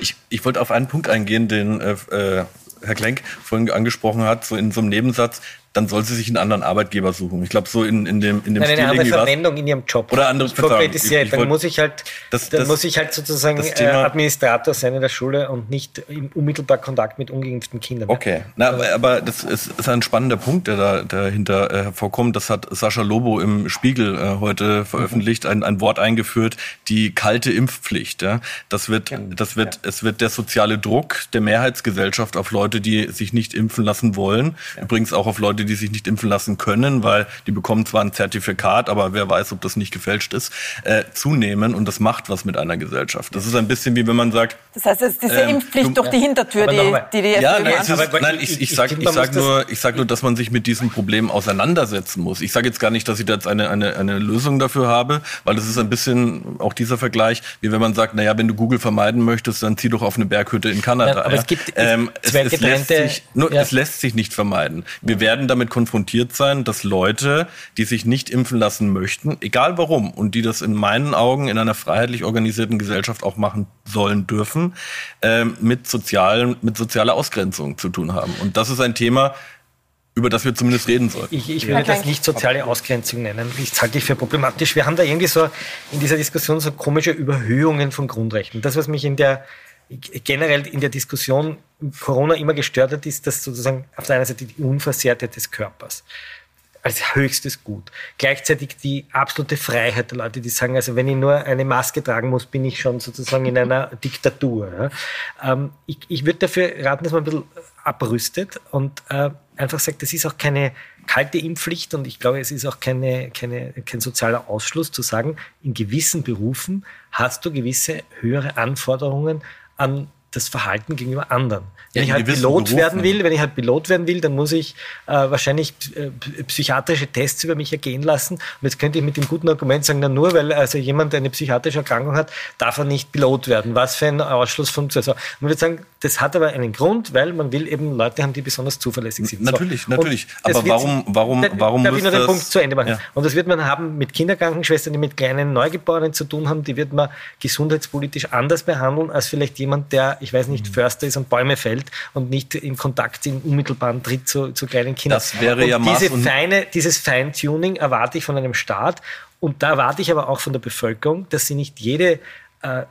Ich, ich wollte auf einen Punkt eingehen, den äh, äh Herr Klenk vorhin angesprochen hat, so in so einem Nebensatz dann soll sie sich einen anderen Arbeitgeber suchen. Ich glaube, so in, in dem in dem Nein, Stil eine andere Verwendung in ihrem Job. Oder andere ich dann muss ich halt, das, dann das, muss ich halt sozusagen äh, Administrator sein in der Schule und nicht im unmittelbar Kontakt mit ungeimpften Kindern. Okay, Na, aber, aber das ist, ist, ein spannender Punkt, der da dahinter äh, hervorkommt. Das hat Sascha Lobo im Spiegel äh, heute veröffentlicht, mhm. ein, ein Wort eingeführt, die kalte Impfpflicht. Ja? Das wird, das wird, ja. es wird der soziale Druck der Mehrheitsgesellschaft auf Leute, die sich nicht impfen lassen wollen, ja. übrigens auch auf Leute, die sich nicht impfen lassen können, weil die bekommen zwar ein Zertifikat, aber wer weiß, ob das nicht gefälscht ist, äh, zunehmen und das macht was mit einer Gesellschaft. Das ist ein bisschen wie wenn man sagt. Das heißt, es ist diese ähm, Impfpflicht du, durch die Hintertür, die, die die Ja, nein, ist, nein ich, ich, sag, ich sag nur, ich sag nur, dass man sich mit diesem Problem auseinandersetzen muss. Ich sage jetzt gar nicht, dass ich da jetzt eine, eine, eine Lösung dafür habe, weil das ist ein bisschen auch dieser Vergleich, wie wenn man sagt, naja, wenn du Google vermeiden möchtest, dann zieh doch auf eine Berghütte in Kanada. Ja, aber ja. es gibt ähm, es, es, lässt sich, nur, ja. es lässt sich nicht vermeiden. Wir werden damit konfrontiert sein, dass Leute, die sich nicht impfen lassen möchten, egal warum, und die das in meinen Augen in einer freiheitlich organisierten Gesellschaft auch machen sollen dürfen, äh, mit, sozialen, mit sozialer Ausgrenzung zu tun haben. Und das ist ein Thema, über das wir zumindest reden sollten. Ich, ich würde das nicht soziale Ausgrenzung nennen. Ich halte ich für problematisch. Wir haben da irgendwie so in dieser Diskussion so komische Überhöhungen von Grundrechten. Das, was mich in der generell in der Diskussion Corona immer gestört hat, ist, dass sozusagen auf der einen Seite die Unversehrtheit des Körpers. als höchstes Gut. Gleichzeitig die absolute Freiheit der Leute, die sagen, also wenn ich nur eine Maske tragen muss, bin ich schon sozusagen in einer Diktatur. Ähm, ich, ich würde dafür raten, dass man ein bisschen abrüstet und äh, einfach sagt, das ist auch keine kalte Impfpflicht und ich glaube, es ist auch keine, keine, kein sozialer Ausschluss zu sagen, in gewissen Berufen hast du gewisse höhere Anforderungen an das Verhalten gegenüber anderen. Wenn ich halt Pilot Berufen. werden will, wenn ich halt Pilot werden will, dann muss ich äh, wahrscheinlich äh, psychiatrische Tests über mich ergehen lassen. Und jetzt könnte ich mit dem guten Argument sagen, na nur weil also jemand eine psychiatrische Erkrankung hat, darf er nicht Pilot werden. Was für ein Ausschluss von also man würde sagen, das hat aber einen Grund, weil man will eben Leute haben, die besonders zuverlässig sind. Natürlich, so. natürlich. Aber warum, warum, da, warum darf muss ich noch den Punkt zu Ende machen? Ja. Und das wird man haben mit Kinderkrankenschwestern, die mit kleinen Neugeborenen zu tun haben, die wird man gesundheitspolitisch anders behandeln als vielleicht jemand, der, ich weiß nicht. Förster ist und Bäume fällt und nicht in Kontakt, in unmittelbaren Tritt zu, zu kleinen Kindern. Das wäre und ja diese feine, Dieses Feintuning erwarte ich von einem Staat und da erwarte ich aber auch von der Bevölkerung, dass sie nicht jede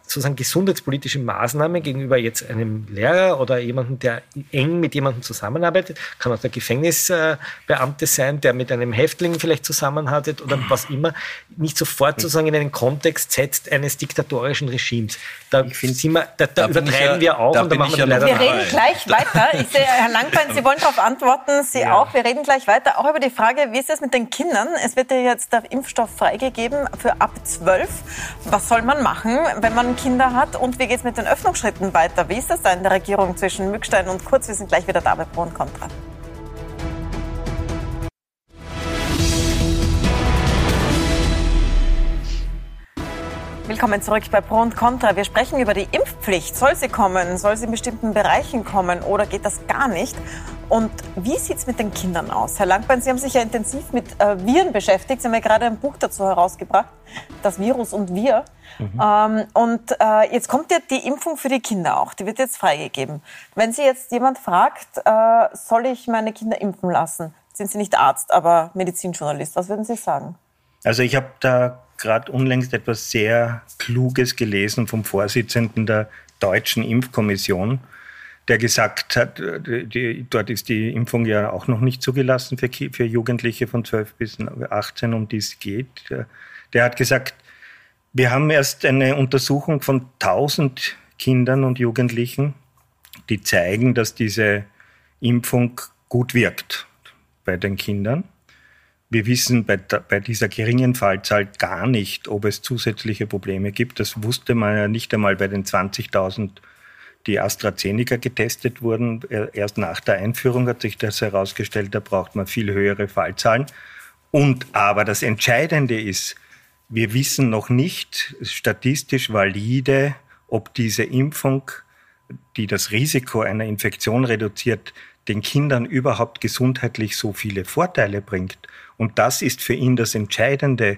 sozusagen gesundheitspolitische Maßnahme gegenüber jetzt einem Lehrer oder jemandem, der eng mit jemandem zusammenarbeitet, kann auch der Gefängnisbeamte sein, der mit einem Häftling vielleicht zusammenarbeitet oder was immer, nicht sofort sozusagen in einen Kontext setzt eines diktatorischen Regimes. Da, find, wir, da, da, da übertreiben ja, wir auch und da machen wir ja leider Wir reden gleich weiter. Ich sehe, Herr Langbein, Sie wollen darauf antworten, Sie ja. auch. Wir reden gleich weiter, auch über die Frage, wie ist es mit den Kindern? Es wird ja jetzt der Impfstoff freigegeben für ab 12. Was soll man machen? Wenn man Kinder hat? Und wie geht es mit den Öffnungsschritten weiter? Wie ist das da in der Regierung zwischen Mückstein und Kurz? Wir sind gleich wieder da bei Pro und Contra. Willkommen zurück bei Pro und Contra. Wir sprechen über die Impfpflicht. Soll sie kommen? Soll sie in bestimmten Bereichen kommen? Oder geht das gar nicht? Und wie sieht es mit den Kindern aus? Herr Langbein, Sie haben sich ja intensiv mit äh, Viren beschäftigt. Sie haben ja gerade ein Buch dazu herausgebracht, Das Virus und wir. Mhm. Ähm, und äh, jetzt kommt ja die Impfung für die Kinder auch. Die wird jetzt freigegeben. Wenn Sie jetzt jemand fragt, äh, soll ich meine Kinder impfen lassen? Sind Sie nicht Arzt, aber Medizinjournalist. Was würden Sie sagen? Also ich habe da gerade unlängst etwas sehr Kluges gelesen vom Vorsitzenden der Deutschen Impfkommission, der gesagt hat, die, dort ist die Impfung ja auch noch nicht zugelassen für, für Jugendliche von 12 bis 18, um die es geht. Der hat gesagt, wir haben erst eine Untersuchung von 1000 Kindern und Jugendlichen, die zeigen, dass diese Impfung gut wirkt bei den Kindern. Wir wissen bei, bei, dieser geringen Fallzahl gar nicht, ob es zusätzliche Probleme gibt. Das wusste man ja nicht einmal bei den 20.000, die AstraZeneca getestet wurden. Erst nach der Einführung hat sich das herausgestellt, da braucht man viel höhere Fallzahlen. Und aber das Entscheidende ist, wir wissen noch nicht statistisch valide, ob diese Impfung, die das Risiko einer Infektion reduziert, den Kindern überhaupt gesundheitlich so viele Vorteile bringt. Und das ist für ihn das Entscheidende,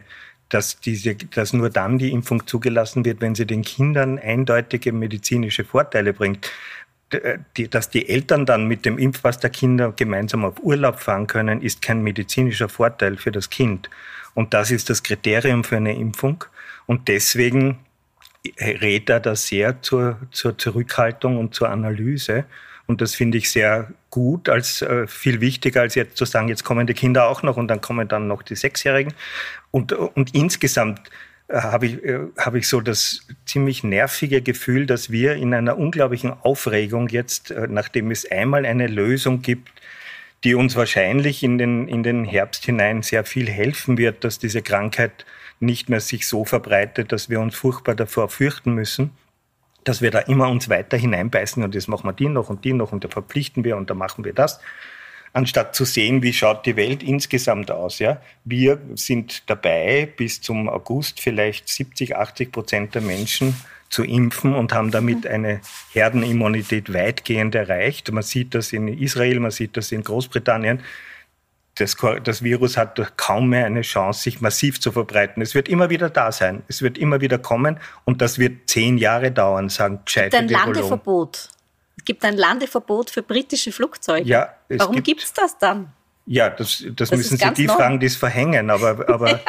dass, diese, dass nur dann die Impfung zugelassen wird, wenn sie den Kindern eindeutige medizinische Vorteile bringt. Äh, die, dass die Eltern dann mit dem Impfpass der Kinder gemeinsam auf Urlaub fahren können, ist kein medizinischer Vorteil für das Kind. Und das ist das Kriterium für eine Impfung. Und deswegen rät er da sehr zur, zur Zurückhaltung und zur Analyse. Und das finde ich sehr gut, als äh, viel wichtiger, als jetzt zu sagen, jetzt kommen die Kinder auch noch und dann kommen dann noch die Sechsjährigen. Und, und insgesamt äh, habe ich, äh, habe ich so das ziemlich nervige Gefühl, dass wir in einer unglaublichen Aufregung jetzt, äh, nachdem es einmal eine Lösung gibt, die uns wahrscheinlich in den, in den Herbst hinein sehr viel helfen wird, dass diese Krankheit nicht mehr sich so verbreitet, dass wir uns furchtbar davor fürchten müssen dass wir da immer uns weiter hineinbeißen und jetzt machen wir die noch und die noch und da verpflichten wir und da machen wir das, anstatt zu sehen, wie schaut die Welt insgesamt aus. Ja? Wir sind dabei, bis zum August vielleicht 70, 80 Prozent der Menschen zu impfen und haben damit mhm. eine Herdenimmunität weitgehend erreicht. Man sieht das in Israel, man sieht das in Großbritannien das, das Virus hat kaum mehr eine Chance, sich massiv zu verbreiten. Es wird immer wieder da sein. Es wird immer wieder kommen und das wird zehn Jahre dauern, sagen gescheite Es gibt ein Landeverbot. Es gibt ein Landeverbot für britische Flugzeuge. Ja, Warum gibt es das dann? Ja, das, das, das müssen Sie die neu. fragen, die es verhängen. Aber, aber, ja,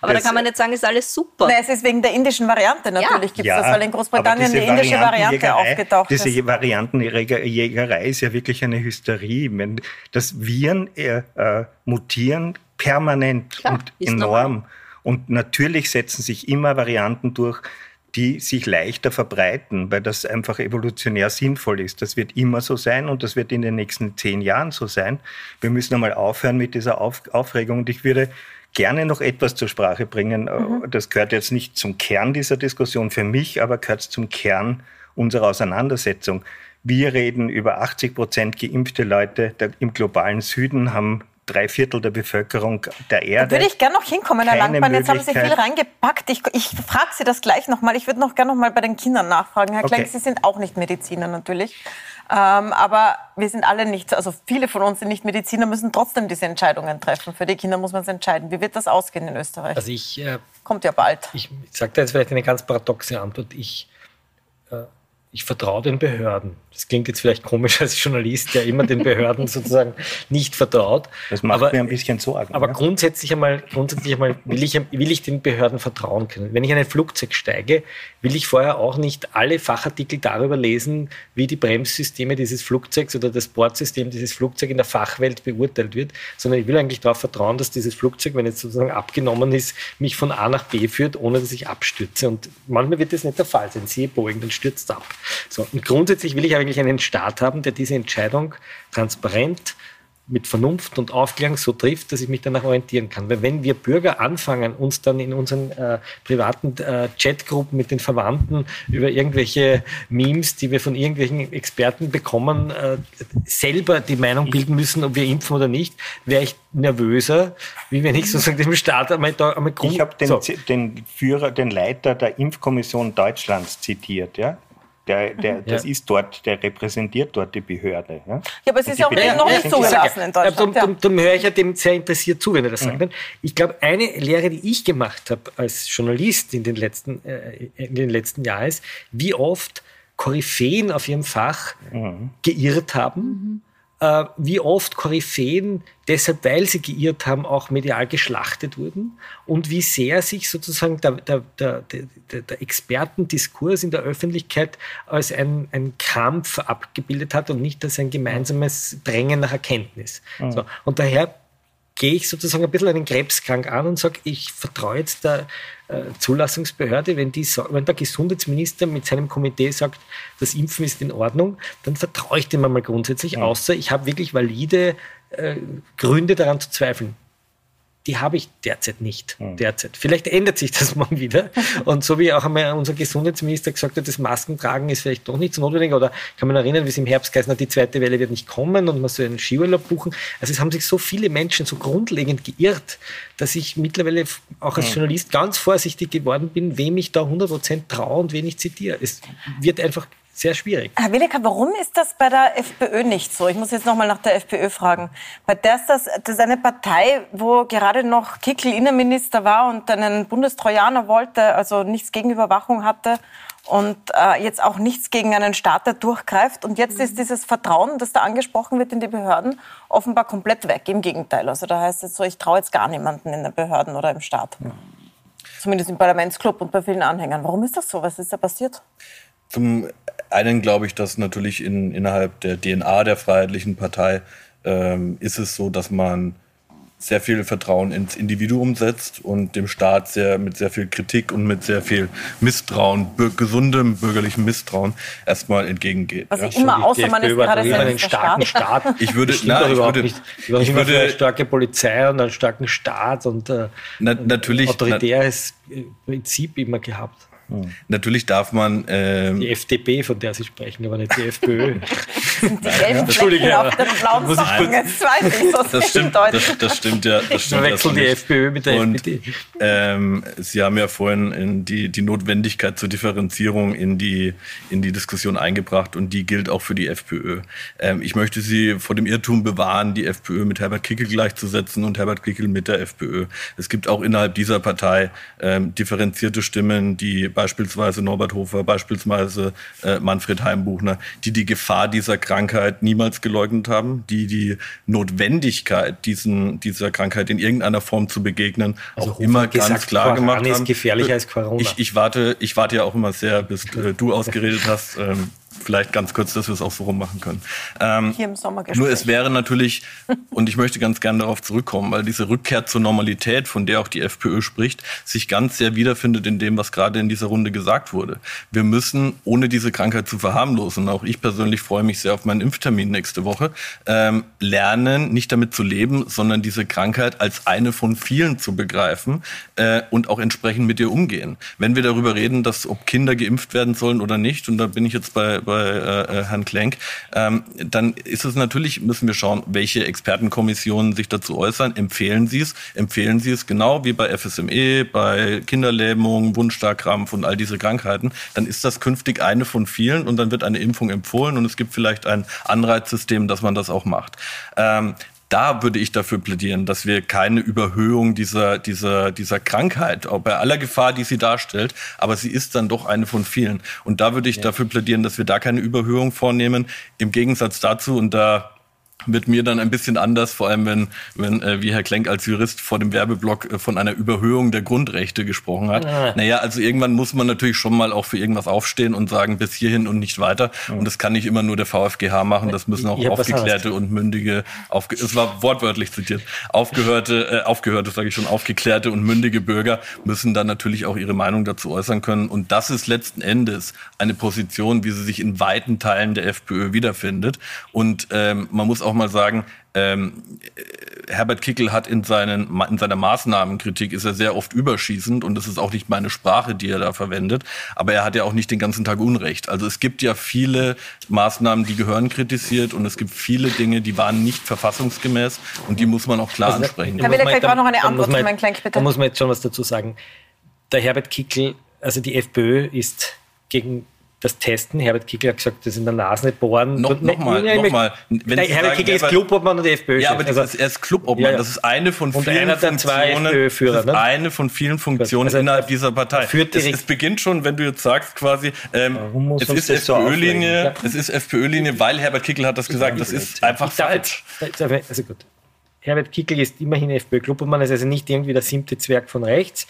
aber da kann man nicht sagen, ist alles super. Nein, es ist wegen der indischen Variante natürlich ja. gibt es ja, das, weil in Großbritannien die indische Variante aufgetaucht diese ist. Diese Variantenjägerei ist ja wirklich eine Hysterie. Wenn das Viren äh, äh, mutieren permanent Klar, und enorm. Normal. Und natürlich setzen sich immer Varianten durch, die sich leichter verbreiten, weil das einfach evolutionär sinnvoll ist. Das wird immer so sein und das wird in den nächsten zehn Jahren so sein. Wir müssen einmal aufhören mit dieser Auf Aufregung und ich würde gerne noch etwas zur Sprache bringen. Mhm. Das gehört jetzt nicht zum Kern dieser Diskussion für mich, aber gehört zum Kern unserer Auseinandersetzung. Wir reden über 80 Prozent geimpfte Leute im globalen Süden, haben drei Viertel der Bevölkerung der Erde. Da würde ich gerne noch hinkommen, Herr Langmann. Jetzt haben Sie viel reingepackt. Ich, ich frage Sie das gleich nochmal. Ich würde noch gerne noch mal bei den Kindern nachfragen. Herr okay. Klenk, Sie sind auch nicht Mediziner natürlich. Ähm, aber wir sind alle nicht, also viele von uns sind nicht Mediziner, müssen trotzdem diese Entscheidungen treffen. Für die Kinder muss man es entscheiden. Wie wird das ausgehen in Österreich? Also ich, äh, Kommt ja bald. Ich, ich sage da jetzt vielleicht eine ganz paradoxe Antwort. Ich äh, ich vertraue den Behörden. Das klingt jetzt vielleicht komisch als Journalist, der immer den Behörden sozusagen nicht vertraut. Das macht aber, mir ein bisschen Sorgen. Aber ja? grundsätzlich einmal, grundsätzlich einmal will, ich, will ich den Behörden vertrauen können. Wenn ich in ein Flugzeug steige, will ich vorher auch nicht alle Fachartikel darüber lesen, wie die Bremssysteme dieses Flugzeugs oder das Bordsystem dieses Flugzeugs in der Fachwelt beurteilt wird, sondern ich will eigentlich darauf vertrauen, dass dieses Flugzeug, wenn es sozusagen abgenommen ist, mich von A nach B führt, ohne dass ich abstürze. Und manchmal wird das nicht der Fall sein. Siehe Boeing, dann stürzt ab. So, und grundsätzlich will ich eigentlich einen Staat haben, der diese Entscheidung transparent mit Vernunft und Aufklärung so trifft, dass ich mich danach orientieren kann. Weil wenn wir Bürger anfangen, uns dann in unseren äh, privaten äh, Chatgruppen mit den Verwandten über irgendwelche Memes, die wir von irgendwelchen Experten bekommen, äh, selber die Meinung bilden müssen, ob wir impfen oder nicht, wäre ich nervöser, wie wenn ich sozusagen dem Staat einmal da einmal Ich habe den, so. den Führer, den Leiter der Impfkommission Deutschlands zitiert, ja der, der, mhm. das ist dort, der repräsentiert dort die Behörde. Ja, ja aber es ist ja auch noch nicht zugelassen in Deutschland. Darum, darum höre ich ja dem sehr interessiert zu, wenn er das sagt. Mhm. Ich glaube, eine Lehre, die ich gemacht habe als Journalist in den letzten, äh, in den letzten Jahren ist, wie oft Koryphäen auf ihrem Fach mhm. geirrt haben. Äh, wie oft Koryphäen deshalb, weil sie geirrt haben, auch medial geschlachtet wurden und wie sehr sich sozusagen der, der, der, der Expertendiskurs in der Öffentlichkeit als ein, ein Kampf abgebildet hat und nicht als ein gemeinsames Drängen nach Erkenntnis. Mhm. So, und daher gehe ich sozusagen ein bisschen einen Krebskrank an und sage, ich vertraue jetzt der äh, Zulassungsbehörde, wenn, die, wenn der Gesundheitsminister mit seinem Komitee sagt, das Impfen ist in Ordnung, dann vertraue ich dem einmal grundsätzlich, außer ich habe wirklich valide äh, Gründe daran zu zweifeln die habe ich derzeit nicht. Mhm. Derzeit. Vielleicht ändert sich das mal wieder. Und so wie auch einmal unser Gesundheitsminister gesagt hat, das Maskentragen ist vielleicht doch nicht so notwendig. Oder kann man erinnern, wie es im Herbst geheißen hat, die zweite Welle wird nicht kommen und man soll einen Skiurlaub buchen. Also es haben sich so viele Menschen so grundlegend geirrt, dass ich mittlerweile auch als Journalist ganz vorsichtig geworden bin, wem ich da 100% traue und wen ich zitiere. Es wird einfach sehr schwierig. Herr Williker, warum ist das bei der FPÖ nicht so? Ich muss jetzt noch mal nach der FPÖ fragen. Bei der ist das, das ist eine Partei, wo gerade noch Kickel Innenminister war und einen Bundestrojaner wollte, also nichts gegen Überwachung hatte und äh, jetzt auch nichts gegen einen Staat, der durchgreift. Und jetzt ist dieses Vertrauen, das da angesprochen wird in die Behörden, offenbar komplett weg. Im Gegenteil. Also da heißt es so, ich traue jetzt gar niemanden in den Behörden oder im Staat. Ja. Zumindest im Parlamentsclub und bei vielen Anhängern. Warum ist das so? Was ist da passiert? Zum einen glaube ich, dass natürlich in, innerhalb der DNA der Freiheitlichen Partei ähm, ist es so, dass man sehr viel Vertrauen ins Individuum setzt und dem Staat sehr mit sehr viel Kritik und mit sehr viel Misstrauen, bür gesundem bürgerlichem Misstrauen erstmal entgegengeht. Was ja. ich immer außer man ist gerade einen starken Staat. Staat. Ich würde, na, ich würde, nicht. Ich würde eine starke Polizei und einen starken Staat und äh, na, natürlich, autoritäres na, Prinzip immer gehabt. Natürlich darf man. Ähm, die FDP, von der Sie sprechen, aber nicht die FPÖ. die gelben Flecken auf den blauen Socken. Jetzt weiß ich, so das, stimmt, das, das stimmt ja. Das stimmt Wir wechseln die FPÖ mit der Und, FDP. Ähm, Sie haben ja vorhin die, die Notwendigkeit zur Differenzierung in die, in die Diskussion eingebracht und die gilt auch für die FPÖ. Ähm, ich möchte Sie vor dem Irrtum bewahren, die FPÖ mit Herbert Kickel gleichzusetzen und Herbert Kickel mit der FPÖ. Es gibt auch innerhalb dieser Partei ähm, differenzierte Stimmen, die beispielsweise Norbert Hofer, beispielsweise äh, Manfred Heimbuchner, die die Gefahr dieser Krankheit niemals geleugnet haben, die die Notwendigkeit diesen, dieser Krankheit in irgendeiner Form zu begegnen also auch Hofer immer ganz klar Quaran gemacht haben. ist gefährlicher als Corona. Ich, ich, warte, ich warte ja auch immer sehr, bis äh, du ausgeredet hast. Ähm, vielleicht ganz kurz, dass wir es auch so rummachen können. Ähm, Hier im Sommergespräch. nur es wäre natürlich, und ich möchte ganz gerne darauf zurückkommen, weil diese Rückkehr zur Normalität, von der auch die FPÖ spricht, sich ganz sehr wiederfindet in dem, was gerade in dieser Runde gesagt wurde. Wir müssen, ohne diese Krankheit zu verharmlosen, auch ich persönlich freue mich sehr auf meinen Impftermin nächste Woche, ähm, lernen, nicht damit zu leben, sondern diese Krankheit als eine von vielen zu begreifen äh, und auch entsprechend mit ihr umgehen. Wenn wir darüber reden, dass ob Kinder geimpft werden sollen oder nicht, und da bin ich jetzt bei, bei äh, Herrn Klenk, ähm, dann ist es natürlich, müssen wir schauen, welche Expertenkommissionen sich dazu äußern. Empfehlen Sie es? Empfehlen Sie es genau wie bei FSME, bei Kinderlähmung, Wundstarkrampf und all diese Krankheiten? Dann ist das künftig eine von vielen und dann wird eine Impfung empfohlen und es gibt vielleicht ein Anreizsystem, dass man das auch macht. Ähm, da würde ich dafür plädieren, dass wir keine Überhöhung dieser, dieser, dieser Krankheit, auch bei aller Gefahr, die sie darstellt, aber sie ist dann doch eine von vielen. Und da würde ich ja. dafür plädieren, dass wir da keine Überhöhung vornehmen. Im Gegensatz dazu, und da wird mir dann ein bisschen anders, vor allem wenn, wenn äh, wie Herr Klenk als Jurist vor dem Werbeblock äh, von einer Überhöhung der Grundrechte gesprochen hat. Ja. Naja, also irgendwann muss man natürlich schon mal auch für irgendwas aufstehen und sagen, bis hierhin und nicht weiter. Mhm. Und das kann nicht immer nur der VfGH machen, das müssen auch aufgeklärte und mündige, aufge es war wortwörtlich zitiert, aufgehörte, äh, aufgehörte, sage ich schon, aufgeklärte und mündige Bürger müssen dann natürlich auch ihre Meinung dazu äußern können. Und das ist letzten Endes eine Position, wie sie sich in weiten Teilen der FPÖ wiederfindet. Und ähm, man muss auch mal sagen, ähm, Herbert Kickel hat in, seinen, in seiner Maßnahmenkritik ist er sehr oft überschießend und das ist auch nicht meine Sprache, die er da verwendet. Aber er hat ja auch nicht den ganzen Tag Unrecht. Also es gibt ja viele Maßnahmen, die gehören kritisiert und es gibt viele Dinge, die waren nicht verfassungsgemäß und die muss man auch klar also, ansprechen. Herr Wille, vielleicht auch noch eine Antwort zu meinem Klenk, bitte. Da muss man jetzt schon was dazu sagen. Der Herbert Kickel, also die FPÖ ist gegen das Testen. Herbert Kickl hat gesagt, das in der Nase nicht bohren. No, Nochmal, nochmal. Herbert Kickl ist Clubobmann und FPÖ. Ja, aber also, ist, er ist Clubobmann. Ja. Das ist eine von vielen Funktionen. Führer, ne? eine von vielen Funktionen also, innerhalb dieser Partei. Führt es, es, beginnt schon, wenn du jetzt sagst, quasi, ähm, es ist FPÖ-Linie, so es ist FPÖ-Linie, weil Herbert Kickl hat das gesagt. Das ist einfach falsch. Also gut. Herbert Kickl ist immerhin FPÖ-Clubobmann, ist also nicht irgendwie der siebte Zwerg von rechts,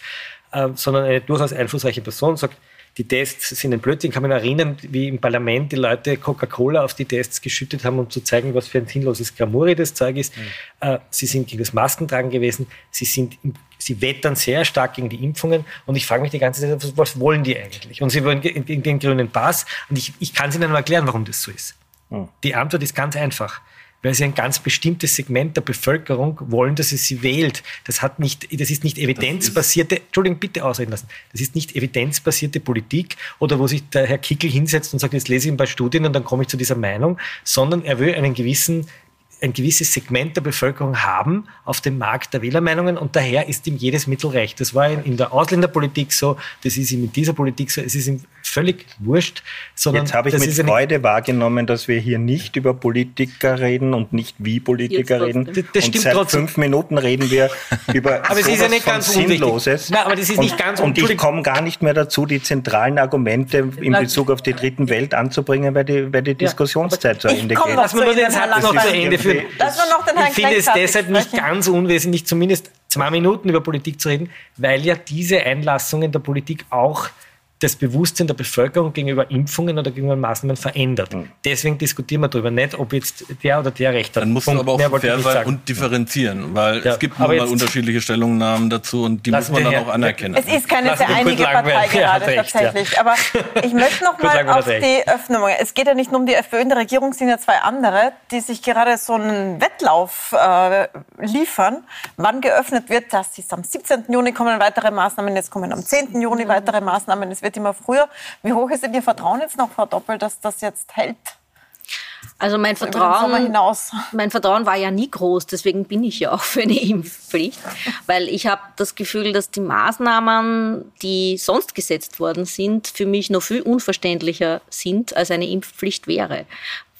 äh, sondern eine durchaus einflussreiche Person, sagt, die Tests sind ein Blödsinn. Ich kann mich erinnern, wie im Parlament die Leute Coca-Cola auf die Tests geschüttet haben, um zu zeigen, was für ein sinnloses Gramuri das Zeug ist. Mhm. Äh, sie sind gegen das Maskentragen gewesen. Sie sind, sie wettern sehr stark gegen die Impfungen. Und ich frage mich die ganze Zeit, was wollen die eigentlich? Und sie wollen den, den grünen Pass. Und ich, ich kann es Ihnen erklären, warum das so ist. Mhm. Die Antwort ist ganz einfach weil sie ein ganz bestimmtes Segment der Bevölkerung wollen, dass es sie wählt. Das hat nicht, das ist nicht evidenzbasierte, Entschuldigung, bitte ausreden lassen. Das ist nicht evidenzbasierte Politik oder wo sich der Herr Kickel hinsetzt und sagt, jetzt lese ich ein paar Studien und dann komme ich zu dieser Meinung, sondern er will einen gewissen ein gewisses Segment der Bevölkerung haben auf dem Markt der Wählermeinungen und daher ist ihm jedes Mittel recht. Das war in der Ausländerpolitik so, das ist ihm in dieser Politik so, es ist ihm völlig wurscht. Sondern Jetzt habe ich mit Freude wahrgenommen, dass wir hier nicht über Politiker reden und nicht wie Politiker reden. Das, das und seit trotzdem. fünf Minuten reden wir über aber es ist ja nicht ganz Sinnloses. Nein, aber das ist und, nicht ganz Und ich komme gar nicht mehr dazu, die zentralen Argumente in Bezug auf die dritten Welt anzubringen, weil die, weil die Diskussionszeit ja, zu Ende geht. Lassen wir den Satz noch zu Ende führen. Ich finde es deshalb nicht ganz unwesentlich, zumindest zwei Minuten über Politik zu reden, weil ja diese Einlassungen der Politik auch das Bewusstsein der Bevölkerung gegenüber Impfungen oder gegenüber Maßnahmen verändert. Mhm. Deswegen diskutieren wir darüber nicht, ob jetzt der oder der Recht hat. Dann muss man aber auch fair sein und differenzieren, weil ja, es gibt nun mal unterschiedliche Stellungnahmen dazu und die muss man dann auch anerkennen. Es ist keine sehr einige Partei gerade recht, tatsächlich. Ja. Aber ich möchte noch mal auf die Öffnung. Es geht ja nicht nur um die FPÖ, in der Regierung sind ja zwei andere, die sich gerade so einen Wettlauf äh, liefern, wann geöffnet wird. Das ist am 17. Juni kommen weitere Maßnahmen, jetzt kommen am 10. Juni weitere Maßnahmen. Es wird wird immer früher. Wie hoch ist denn Ihr Vertrauen jetzt noch, Frau Doppel, dass das jetzt hält? Also mein Vertrauen, mein Vertrauen war ja nie groß, deswegen bin ich ja auch für eine Impfpflicht, weil ich habe das Gefühl, dass die Maßnahmen, die sonst gesetzt worden sind, für mich noch viel unverständlicher sind, als eine Impfpflicht wäre.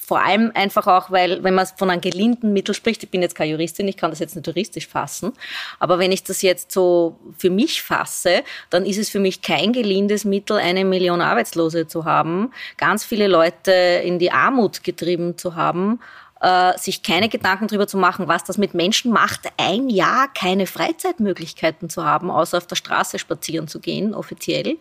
Vor allem einfach auch, weil, wenn man von einem gelinden Mittel spricht, ich bin jetzt keine Juristin, ich kann das jetzt nicht juristisch fassen, aber wenn ich das jetzt so für mich fasse, dann ist es für mich kein gelindes Mittel, eine Million Arbeitslose zu haben, ganz viele Leute in die Armut getrieben zu haben äh, sich keine Gedanken darüber zu machen, was das mit Menschen macht, ein Jahr keine Freizeitmöglichkeiten zu haben, außer auf der Straße spazieren zu gehen, offiziell.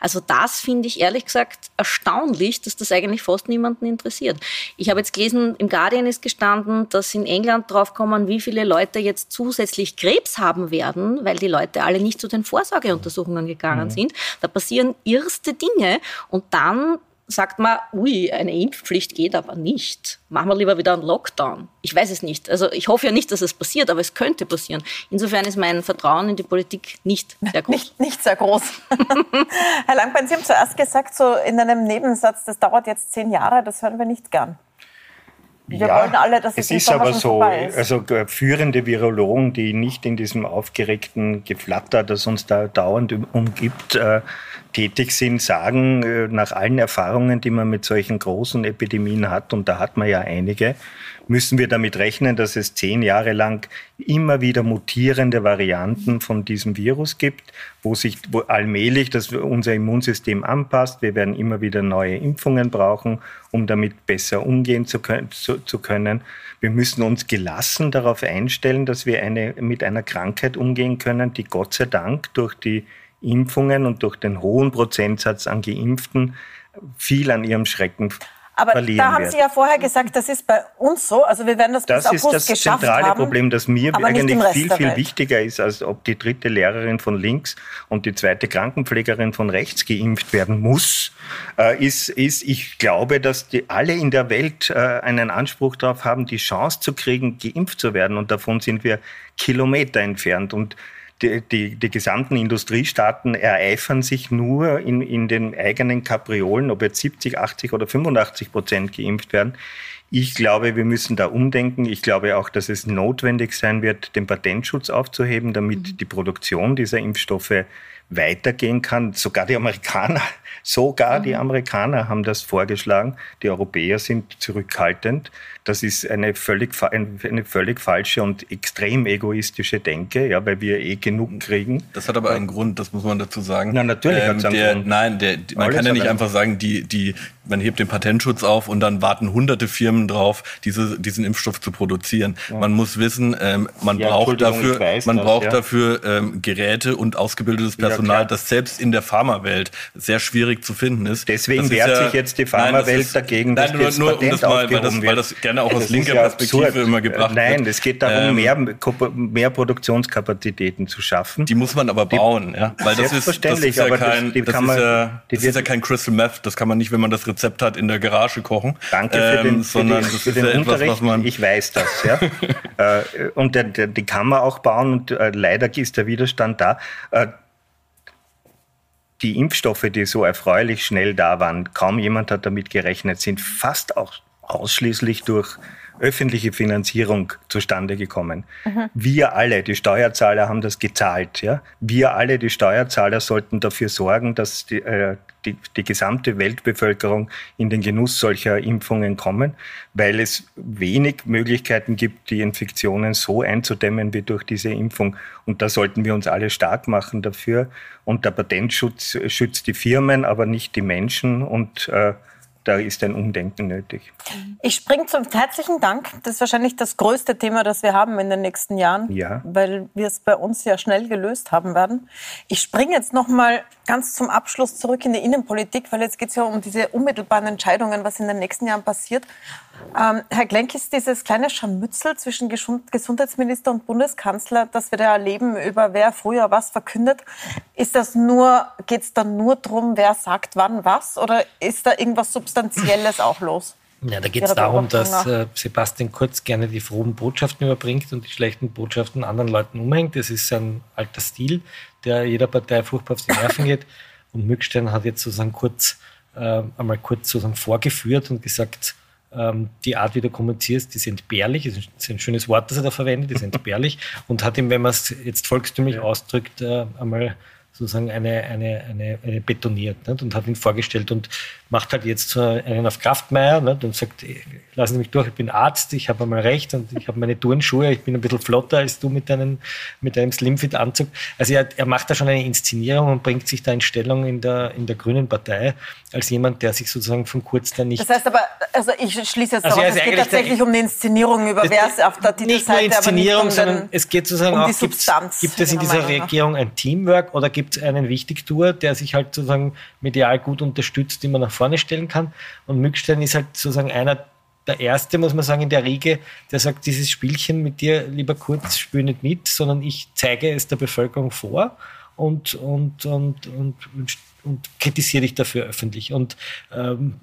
Also das finde ich ehrlich gesagt erstaunlich, dass das eigentlich fast niemanden interessiert. Ich habe jetzt gelesen, im Guardian ist gestanden, dass in England draufkommen, wie viele Leute jetzt zusätzlich Krebs haben werden, weil die Leute alle nicht zu den Vorsorgeuntersuchungen gegangen mhm. sind. Da passieren erste Dinge und dann sagt man, ui, eine Impfpflicht geht aber nicht. Machen wir lieber wieder einen Lockdown. Ich weiß es nicht. Also ich hoffe ja nicht, dass es passiert, aber es könnte passieren. Insofern ist mein Vertrauen in die Politik nicht sehr groß. Nicht, nicht sehr groß. Herr Langbein, Sie haben zuerst gesagt, so in einem Nebensatz, das dauert jetzt zehn Jahre, das hören wir nicht gern. Wir ja, wollen alle, dass es, es ist aber so, ist. also äh, führende Virologen, die nicht in diesem aufgeregten Geflatter, das uns da dauernd umgibt, äh, tätig sind, sagen, äh, nach allen Erfahrungen, die man mit solchen großen Epidemien hat, und da hat man ja einige, müssen wir damit rechnen, dass es zehn Jahre lang immer wieder mutierende Varianten von diesem Virus gibt, wo sich wo allmählich das, unser Immunsystem anpasst. Wir werden immer wieder neue Impfungen brauchen, um damit besser umgehen zu, zu, zu können. Wir müssen uns gelassen darauf einstellen, dass wir eine, mit einer Krankheit umgehen können, die Gott sei Dank durch die Impfungen und durch den hohen Prozentsatz an Geimpften viel an ihrem Schrecken aber da haben Sie ja vorher gesagt, das ist bei uns so. Also wir werden das Das bis ist das zentrale haben, Problem, das mir eigentlich viel, viel wichtiger ist, als ob die dritte Lehrerin von links und die zweite Krankenpflegerin von rechts geimpft werden muss, äh, ist, ist, ich glaube, dass die alle in der Welt äh, einen Anspruch darauf haben, die Chance zu kriegen, geimpft zu werden. Und davon sind wir Kilometer entfernt. Und die, die, die gesamten Industriestaaten ereifern sich nur in, in den eigenen Kapriolen, ob jetzt 70, 80 oder 85 Prozent geimpft werden. Ich glaube, wir müssen da umdenken. Ich glaube auch, dass es notwendig sein wird, den Patentschutz aufzuheben, damit mhm. die Produktion dieser Impfstoffe weitergehen kann. Sogar die Amerikaner, sogar die mhm. Amerikaner haben das vorgeschlagen. Die Europäer sind zurückhaltend. Das ist eine völlig, eine völlig falsche und extrem egoistische Denke, ja, weil wir eh genug kriegen. Das hat aber einen Grund, das muss man dazu sagen. Na, natürlich ähm, hat es einen der, Grund. Nein, der, man Alles kann ja nicht einfach sagen, die, die, man hebt den Patentschutz auf und dann warten hunderte Firmen drauf, diese, diesen Impfstoff zu produzieren. Ja. Man muss wissen, ähm, man ja, braucht dafür, man das, braucht ja. dafür ähm, Geräte und ausgebildetes Personal, das selbst in der Pharmawelt sehr schwierig zu finden ist. Deswegen wehrt sich jetzt die Pharmawelt dagegen, dass nein, nur, nur um das mal, weil das, weil das gerne auch aus linker Perspektive absurd. immer gebracht Nein, wird. es geht darum, ähm, mehr, mehr Produktionskapazitäten zu schaffen. Die muss man aber bauen, ja. Weil das ist, das ist ja kein, das, das, ist, ja, das ist ja kein Crystal Meth, das kann man nicht, wenn man das Rezept hat, in der Garage kochen. Danke für ähm, den, sondern für den, für den ja Unterricht. Etwas, ich weiß das, ja. äh, und der, der, die kann man auch bauen und äh, leider ist der Widerstand da. Äh, die Impfstoffe, die so erfreulich schnell da waren, kaum jemand hat damit gerechnet, sind fast auch ausschließlich durch öffentliche Finanzierung zustande gekommen. Mhm. Wir alle, die Steuerzahler, haben das gezahlt. Ja? Wir alle, die Steuerzahler, sollten dafür sorgen, dass die, äh, die, die gesamte Weltbevölkerung in den Genuss solcher Impfungen kommen, weil es wenig Möglichkeiten gibt, die Infektionen so einzudämmen wie durch diese Impfung. Und da sollten wir uns alle stark machen dafür. Und der Patentschutz schützt die Firmen, aber nicht die Menschen. Und äh, da ist ein Umdenken nötig. Ich springe zum herzlichen Dank. Das ist wahrscheinlich das größte Thema, das wir haben in den nächsten Jahren, ja. weil wir es bei uns ja schnell gelöst haben werden. Ich springe jetzt noch mal ganz zum Abschluss zurück in die Innenpolitik, weil jetzt geht es ja um diese unmittelbaren Entscheidungen, was in den nächsten Jahren passiert. Ähm, Herr Glenk, ist dieses kleine Scharmützel zwischen Gesundheitsminister und Bundeskanzler, das wir da erleben, über wer früher was verkündet, ist das nur, geht es da nur darum, wer sagt wann was oder ist da irgendwas Substanzielles auch los? Ja, da geht es darum, dass äh, Sebastian Kurz gerne die frohen Botschaften überbringt und die schlechten Botschaften anderen Leuten umhängt. Das ist sein alter Stil, der jeder Partei furchtbar auf die Nerven geht. Und Mückstein hat jetzt sozusagen kurz äh, einmal kurz sozusagen vorgeführt und gesagt, die Art, wie du kommunizierst, die ist entbehrlich. Das ist ein schönes Wort, das er da verwendet, ist entbehrlich. und hat ihm, wenn man es jetzt volkstümlich ausdrückt, äh, einmal sozusagen eine, eine, eine, eine betoniert nicht? und hat ihn vorgestellt und macht halt jetzt so einen auf Kraftmeier nicht? und sagt, lassen Sie mich durch, ich bin Arzt, ich habe einmal recht und ich habe meine Turnschuhe, ich bin ein bisschen flotter als du mit deinem, mit deinem Slimfit-Anzug. Also er, er macht da schon eine Inszenierung und bringt sich da in Stellung in der, in der Grünen Partei als jemand, der sich sozusagen von kurz da nicht... Das heißt aber, also ich schließe jetzt also daraus, es geht tatsächlich der, um die Inszenierung, über wer es auf der Titelseite... Nicht nur Inszenierung, sondern es geht sozusagen um auch, gibt es in dieser Regierung ein Teamwork oder gibt es einen Wichtigtour, der sich halt sozusagen medial gut unterstützt, den man nach vorne stellen kann. Und Mückstein ist halt sozusagen einer der Erste, muss man sagen, in der Riege, der sagt, dieses Spielchen mit dir, lieber Kurz, spiel nicht mit, sondern ich zeige es der Bevölkerung vor und, und, und, und, und, und kritisiere dich dafür öffentlich. Und ähm,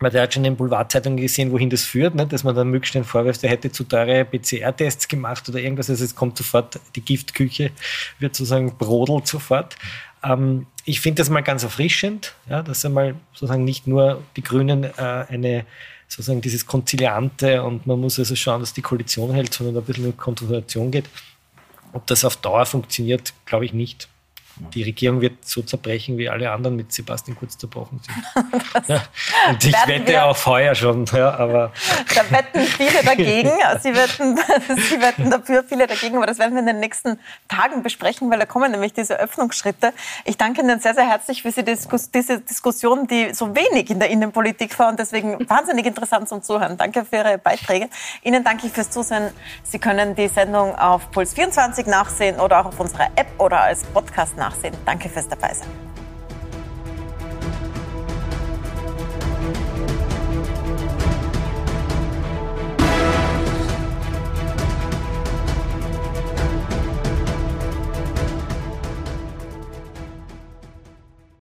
man hat schon in den Boulevardzeitungen gesehen, wohin das führt, ne? dass man dann Mückstein vorwirft, er hätte zu teure PCR-Tests gemacht oder irgendwas. Also es kommt sofort, die Giftküche wird sozusagen brodelt sofort. Ähm, ich finde das mal ganz erfrischend, ja, dass einmal sozusagen nicht nur die Grünen äh, eine sozusagen dieses Konziliante und man muss also schauen, dass die Koalition hält, sondern ein bisschen in Konfrontation geht. Ob das auf Dauer funktioniert, glaube ich nicht die Regierung wird so zerbrechen, wie alle anderen mit Sebastian Kurz zerbrochen sind. ja. Und ich wette auf heuer schon, ja, aber. Da wetten viele dagegen. Sie wetten, Sie wetten dafür, viele dagegen. Aber das werden wir in den nächsten Tagen besprechen, weil da kommen nämlich diese Öffnungsschritte. Ich danke Ihnen sehr, sehr herzlich für diese Diskussion, die so wenig in der Innenpolitik war und deswegen wahnsinnig interessant zum Zuhören. Danke für Ihre Beiträge. Ihnen danke ich fürs Zusehen. Sie können die Sendung auf Puls 24 nachsehen oder auch auf unserer App oder als Podcast nachsehen nachsehen. Danke fürs Dabeisein.